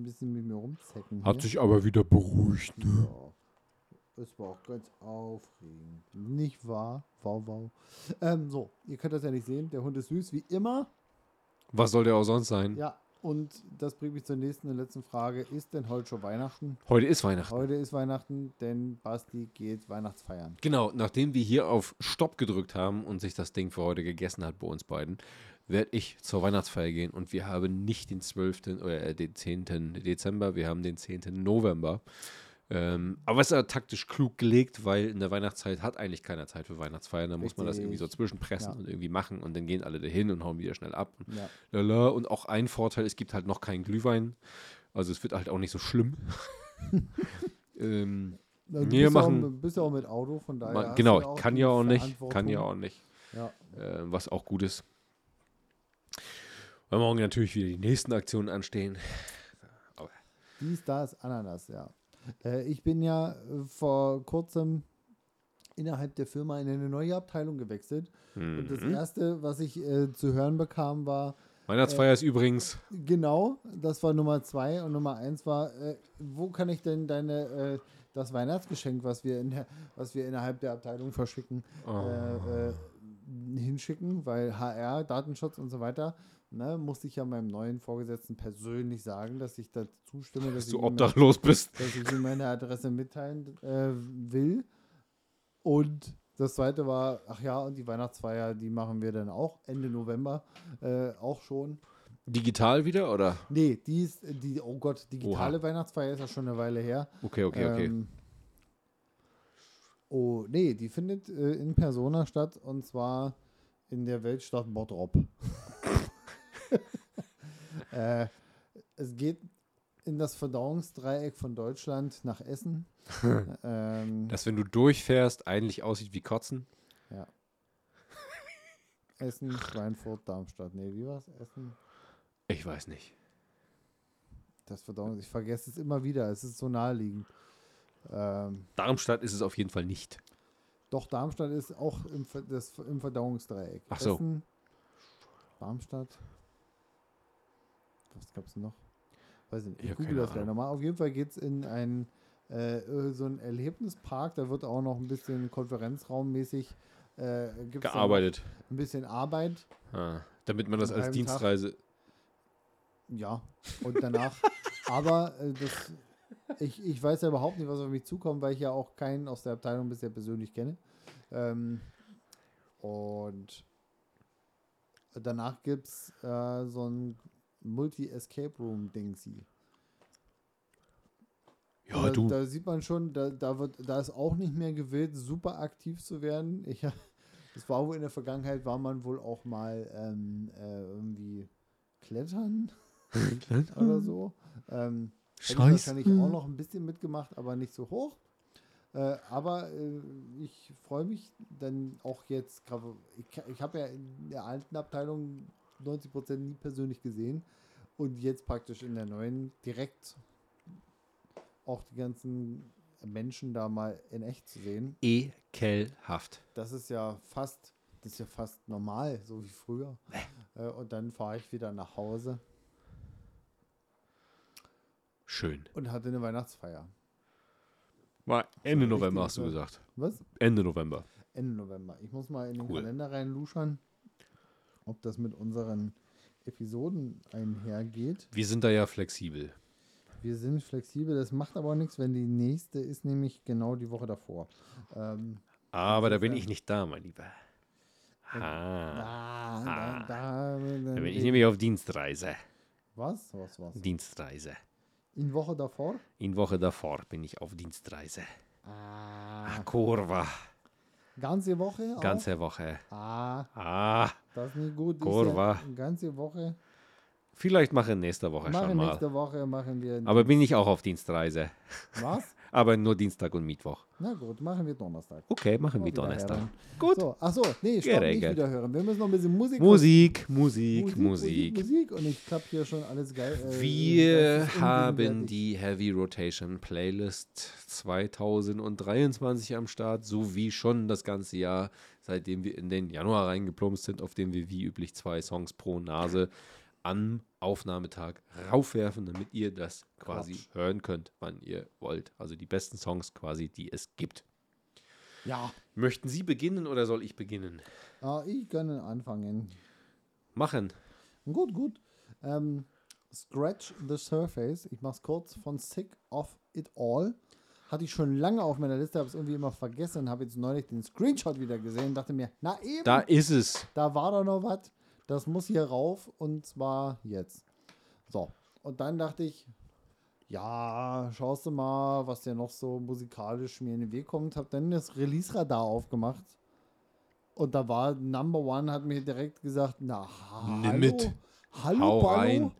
bisschen, mit- mir rumzecken. Hat hier. sich aber wieder beruhigt, ne? Ja. Es war auch ganz aufregend. Nicht wahr? Wow, wow. Ähm, so, ihr könnt das ja nicht sehen. Der Hund ist süß, wie immer. Was soll der auch sonst sein? Ja, und das bringt mich zur nächsten und letzten Frage. Ist denn heute schon Weihnachten? Heute ist Weihnachten. Heute ist Weihnachten, denn Basti geht Weihnachtsfeiern. Genau, nachdem wir hier auf Stopp gedrückt haben und sich das Ding für heute gegessen hat bei uns beiden, werde ich zur Weihnachtsfeier gehen und wir haben nicht den 12. oder äh, den 10. Dezember, wir haben den 10. November. Ähm, aber es ist ja taktisch klug gelegt, weil in der Weihnachtszeit hat eigentlich keiner Zeit für Weihnachtsfeiern. Da muss man das irgendwie so zwischenpressen Ja. und irgendwie machen und dann gehen alle dahin und hauen wieder schnell ab. Und, Ja. lala. und auch ein Vorteil, es gibt halt noch keinen Glühwein. Also es wird halt auch nicht so schlimm. <laughs> ähm, Du Wir auch, machen- mit- bist ja auch mit Auto, von daher. man, genau, kann ja auch nicht. Kann ja auch nicht. Ja. äh, was auch gut ist. Weil morgen natürlich wieder die nächsten Aktionen anstehen. Dies, das, Ananas, ja. Äh, ich bin ja äh, vor kurzem innerhalb der Firma in eine neue Abteilung gewechselt. Und das Mhm. erste, was ich äh, zu hören bekam, war, Weihnachtsfeier ist übrigens, genau, das war Nummer zwei und Nummer eins war, äh, wo kann ich denn deine, äh, das Weihnachtsgeschenk, was wir, in der, was wir innerhalb der Abteilung verschicken, äh, äh, hinschicken, weil HR, Datenschutz und so weiter, ne, musste ich ja meinem neuen Vorgesetzten persönlich sagen, dass ich dazu zustimme, dass dass ich du obdachlos bist. <laughs> dass ich ihm meine Adresse mitteilen äh, will. Und das zweite war, ach ja, und die Weihnachtsfeier, die machen wir dann auch Ende November äh, auch schon. Digital wieder oder? Nee, die ist, die, oh Gott, digitale Weihnachtsfeier ist ja schon eine Weile her. Okay, okay, okay. Oh, nee, die findet äh, in Persona statt und zwar in der Weltstadt Bottrop. <laughs> äh, es geht in das Verdauungsdreieck von Deutschland nach Essen. <laughs> ähm, Dass wenn du durchfährst, eigentlich aussieht wie Kotzen. ja. Essen, Schweinfurt, Darmstadt. Nee, wie war's? Essen, Ich weiß nicht. das Verdauungs... Ich vergesse es immer wieder, es ist so naheliegend. Ähm, Darmstadt ist es auf jeden Fall nicht. Doch, Darmstadt ist auch im, das, im Verdauungsdreieck. Ach so. Essen, Darmstadt. Was gab es noch? Weiß ich nicht. Ich hab google das gleich nochmal. Auf jeden Fall geht es in ein, äh, äh, so einen Erlebnispark. Da wird auch noch ein bisschen konferenzraummäßig äh, Gearbeitet. Ein bisschen Arbeit. Ah, damit man das als einem Tag. Dienstreise. Ja. Und danach. <laughs> aber äh, das, ich, ich weiß ja überhaupt nicht, was auf mich zukommt, weil ich ja auch keinen aus der Abteilung bisher persönlich kenne. Ähm, und danach gibt es äh, so ein Multi-Escape Room-Dingsy. Ja, da, du. da sieht man schon, da, da, wird, da ist auch nicht mehr gewillt, super aktiv zu werden. <laughs> Ich, das war wohl in der Vergangenheit, war man wohl auch mal ähm, äh, irgendwie klettern <laughs> oder so. Ähm, hätte ich wahrscheinlich auch noch ein bisschen mitgemacht, aber nicht so hoch. Äh, aber äh, ich freue mich dann auch jetzt, ich, ich habe ja in der alten Abteilung 90% nie persönlich gesehen und jetzt praktisch in der neuen direkt auch die ganzen Menschen da mal in echt zu sehen. Ekelhaft. Das ist ja fast, das ist ja fast normal, so wie früher. Äh, und dann fahre ich wieder nach Hause Schön. und hatte eine Weihnachtsfeier. War Ende November hast du gesagt. Was? Ende November. Ende November. Ich muss mal in den Cool. Kalender reinluschern, ob das mit unseren Episoden einhergeht. Wir sind da ja flexibel. Wir sind flexibel, das macht aber auch nichts, wenn die nächste ist, nämlich genau die Woche davor. Ähm, Aber da bin ich nicht da, mein Lieber. Ah, da, da, da, da bin ich nämlich auf Dienstreise. was? Was, was? Dienstreise. In Woche davor? In Woche davor bin ich auf Dienstreise. Ah, Kurva. ganze Woche? auch? Ganze Woche. Ah, Ah, das ist nicht gut. Kurva. Ganze Woche. vielleicht mache ich nächste Woche schon Machen mal. nächste Woche machen wir. Aber bin ich auch auf Dienstreise. was? Aber nur Dienstag und Mittwoch. Na gut, machen wir Donnerstag. Okay, machen wir Donnerstag. Gut. So, achso, nee, stopp, nicht wieder hören. Wir müssen noch ein bisschen Musik Musik, Musik, Musik, Musik. Musik. Und ich klappe hier schon alles geil. äh, Wir haben die Heavy Rotation Playlist 2023 am Start, sowie schon das ganze Jahr, seitdem wir in den Januar reingeplumpst sind, auf dem wir wie üblich zwei Songs pro Nase am Aufnahmetag raufwerfen, damit ihr das quasi Quatsch. hören könnt, wann ihr wollt. Also die besten Songs quasi, die es gibt. Ja, Möchten Sie beginnen oder soll ich beginnen? ah, ich kann anfangen. Machen. Gut, gut. Ähm, Scratch the Surface. Ich mach's kurz. Von Sick of It All. Hatte ich schon lange auf meiner Liste, habe es irgendwie immer vergessen. Habe jetzt neulich den Screenshot wieder gesehen. Dachte mir, na eben, Da da, ist es. war doch noch was. Das muss hier rauf und zwar jetzt. So. Und dann dachte ich, ja, schaust du mal, was dir noch so musikalisch mir in den Weg kommt. Hab dann das Release-Radar aufgemacht. Und da war Number One, hat mir direkt gesagt, na, hallo, mit. hallo, Hau Ballo. rein.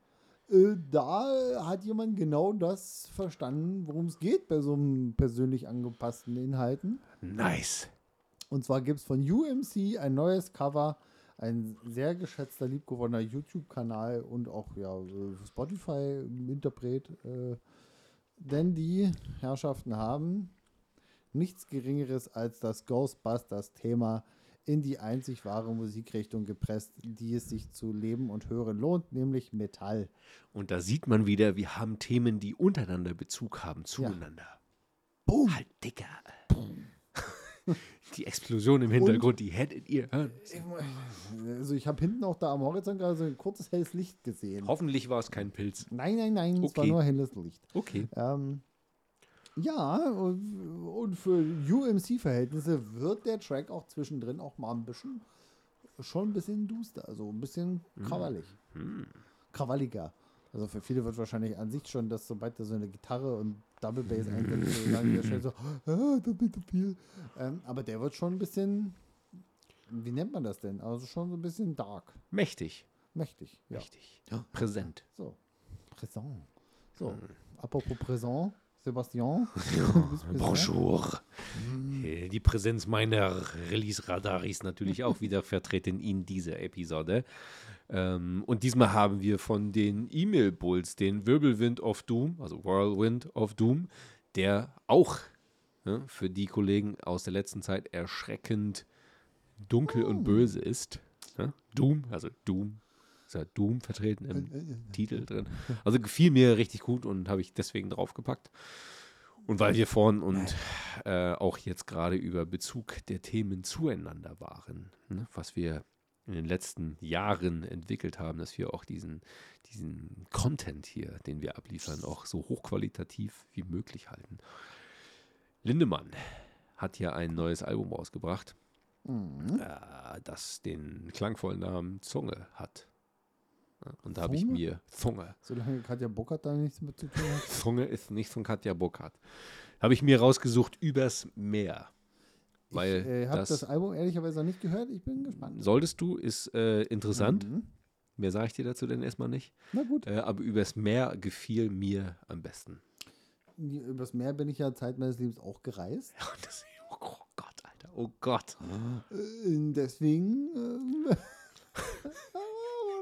Äh, da hat jemand genau das verstanden, worum es geht bei so einem persönlich angepassten Inhalten. Nice. Und zwar gibt es von UMC ein neues Cover, ein sehr geschätzter, liebgewonnener YouTube-Kanal und auch ja, Spotify-Interpret. Äh, denn die Herrschaften haben nichts Geringeres als das Ghostbusters-Thema in die einzig wahre Musikrichtung gepresst, die es sich zu leben und hören lohnt, nämlich Metall. Und da sieht man wieder, wir haben Themen, die untereinander Bezug haben zueinander. Boom! Halt, Dicker. <laughs> die Explosion im Hintergrund, die hättet ihr hören. Also ich habe hinten auch da am Horizont gerade so ein kurzes helles Licht gesehen. Hoffentlich war es kein Pilz. Nein, nein, nein, es war Okay. nur helles Licht. Okay. Ähm, ja, und, und für UMC-Verhältnisse wird der Track auch zwischendrin auch mal ein bisschen, schon ein bisschen duster, also ein bisschen krawallig. Krawalliger. Also für viele wird wahrscheinlich an sich schon, dass sobald da so eine Gitarre und Double Bass einsetzt, so sagen die ja schnell so, <laughs> ah, ist zu viel. Ähm, aber der wird schon ein bisschen, wie nennt man das denn? Also schon so ein bisschen dark, Mächtig. mächtig. Ja. Mächtig. Präsent. So, Présent. So, apropos Présent, Sebastian. <laughs> du präsent. Bonjour. Äh, Die Präsenz meiner Release-Radar ist natürlich auch wieder vertreten in dieser Episode. Ähm, und diesmal haben wir von den E-Mail-Bulls den Wirbelwind of Doom, also Whirlwind of Doom, der auch ne, für die Kollegen aus der letzten Zeit erschreckend dunkel und böse ist. Ne? Doom, also Doom, ist ja Doom vertreten im Titel drin. Also gefiel mir richtig gut und habe ich deswegen draufgepackt. Und weil wir vorhin und äh, auch jetzt gerade über Bezug der Themen zueinander waren, ne, was wir in den letzten Jahren entwickelt haben, dass wir auch diesen, diesen Content hier, den wir abliefern, auch so hochqualitativ wie möglich halten. Lindemann hat ja ein neues Album rausgebracht, Mhm. äh, das den klangvollen Namen Zunge hat. Und da habe ich mir Zunge Solange Katja Bockert da nichts mit zu tun hat. <laughs> Zunge ist nicht von Katja Burkhardt. Habe ich mir rausgesucht übers Meer. Weil ich äh, habe das, das, Album ehrlicherweise noch nicht gehört. Ich bin gespannt. solltest du, ist äh, interessant. Mhm. Mehr sage ich dir dazu denn erstmal nicht. Na gut. Äh, aber übers Meer gefiel mir am besten. Übers Meer bin ich ja Zeit meines Lebens auch gereist. <laughs> Ja, das, oh Gott, Alter. Oh Gott. Äh, deswegen. <laughs> Ähm,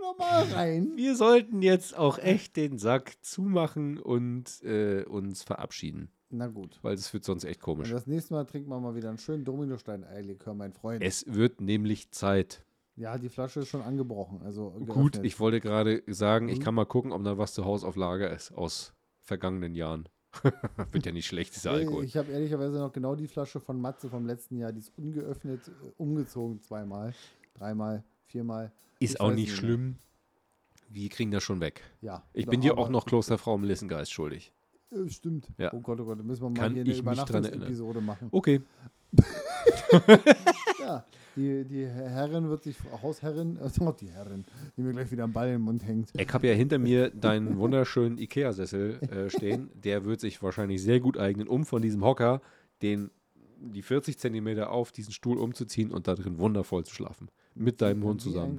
noch mal rein. Wir sollten jetzt auch echt den Sack zumachen und äh, uns verabschieden. Na gut. Weil das wird sonst echt Und komisch. das nächste Mal trinken wir mal wieder einen schönen Dominostein-Eilikör, mein Freund. Es wird nämlich Zeit. Ja, die Flasche ist schon angebrochen. Also Gut, ich wollte gerade sagen, ich Mhm. kann mal gucken, ob noch was zu Hause auf Lager ist aus vergangenen Jahren. <laughs> Wird ja nicht schlecht, dieser Alkohol. Ich habe ehrlicherweise noch genau die Flasche von Matze vom letzten Jahr, die ist ungeöffnet, äh, umgezogen zweimal, dreimal, viermal. Ist ich auch nicht schlimm. wir kriegen das schon weg. Ja. Ich bin dir auch noch Klosterfrau Melissengeist schuldig. Äh, stimmt. Ja. Oh Gott, oh Gott, da müssen wir mal Kann hier eine. Übernachtungsepisode machen. Okay. <laughs> Ja, die, die Herrin wird sich, Hausherrin, <laughs> also die Herrin, die mir gleich wieder am Ball im Mund hängt. Ich habe ja hinter mir deinen wunderschönen Ikea-Sessel äh, <laughs> stehen. Der wird sich wahrscheinlich sehr gut eignen, um von diesem Hocker den, die 40 Zentimeter auf diesen Stuhl umzuziehen und da drin wundervoll zu schlafen. Mit deinem Hund zusammen.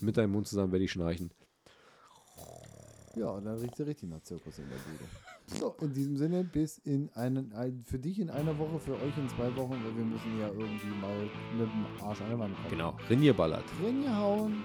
Mit deinem Hund zusammen werde ich schnarchen. Ja, dann riecht sie richtig nach Zirkus in der Bude. So, in diesem Sinne, bis in einen, für dich in einer Woche, für euch in zwei Wochen, weil wir müssen ja irgendwie mal mit dem Arsch an der Wand kommen. Genau, Rinje ballert. Rinje hauen.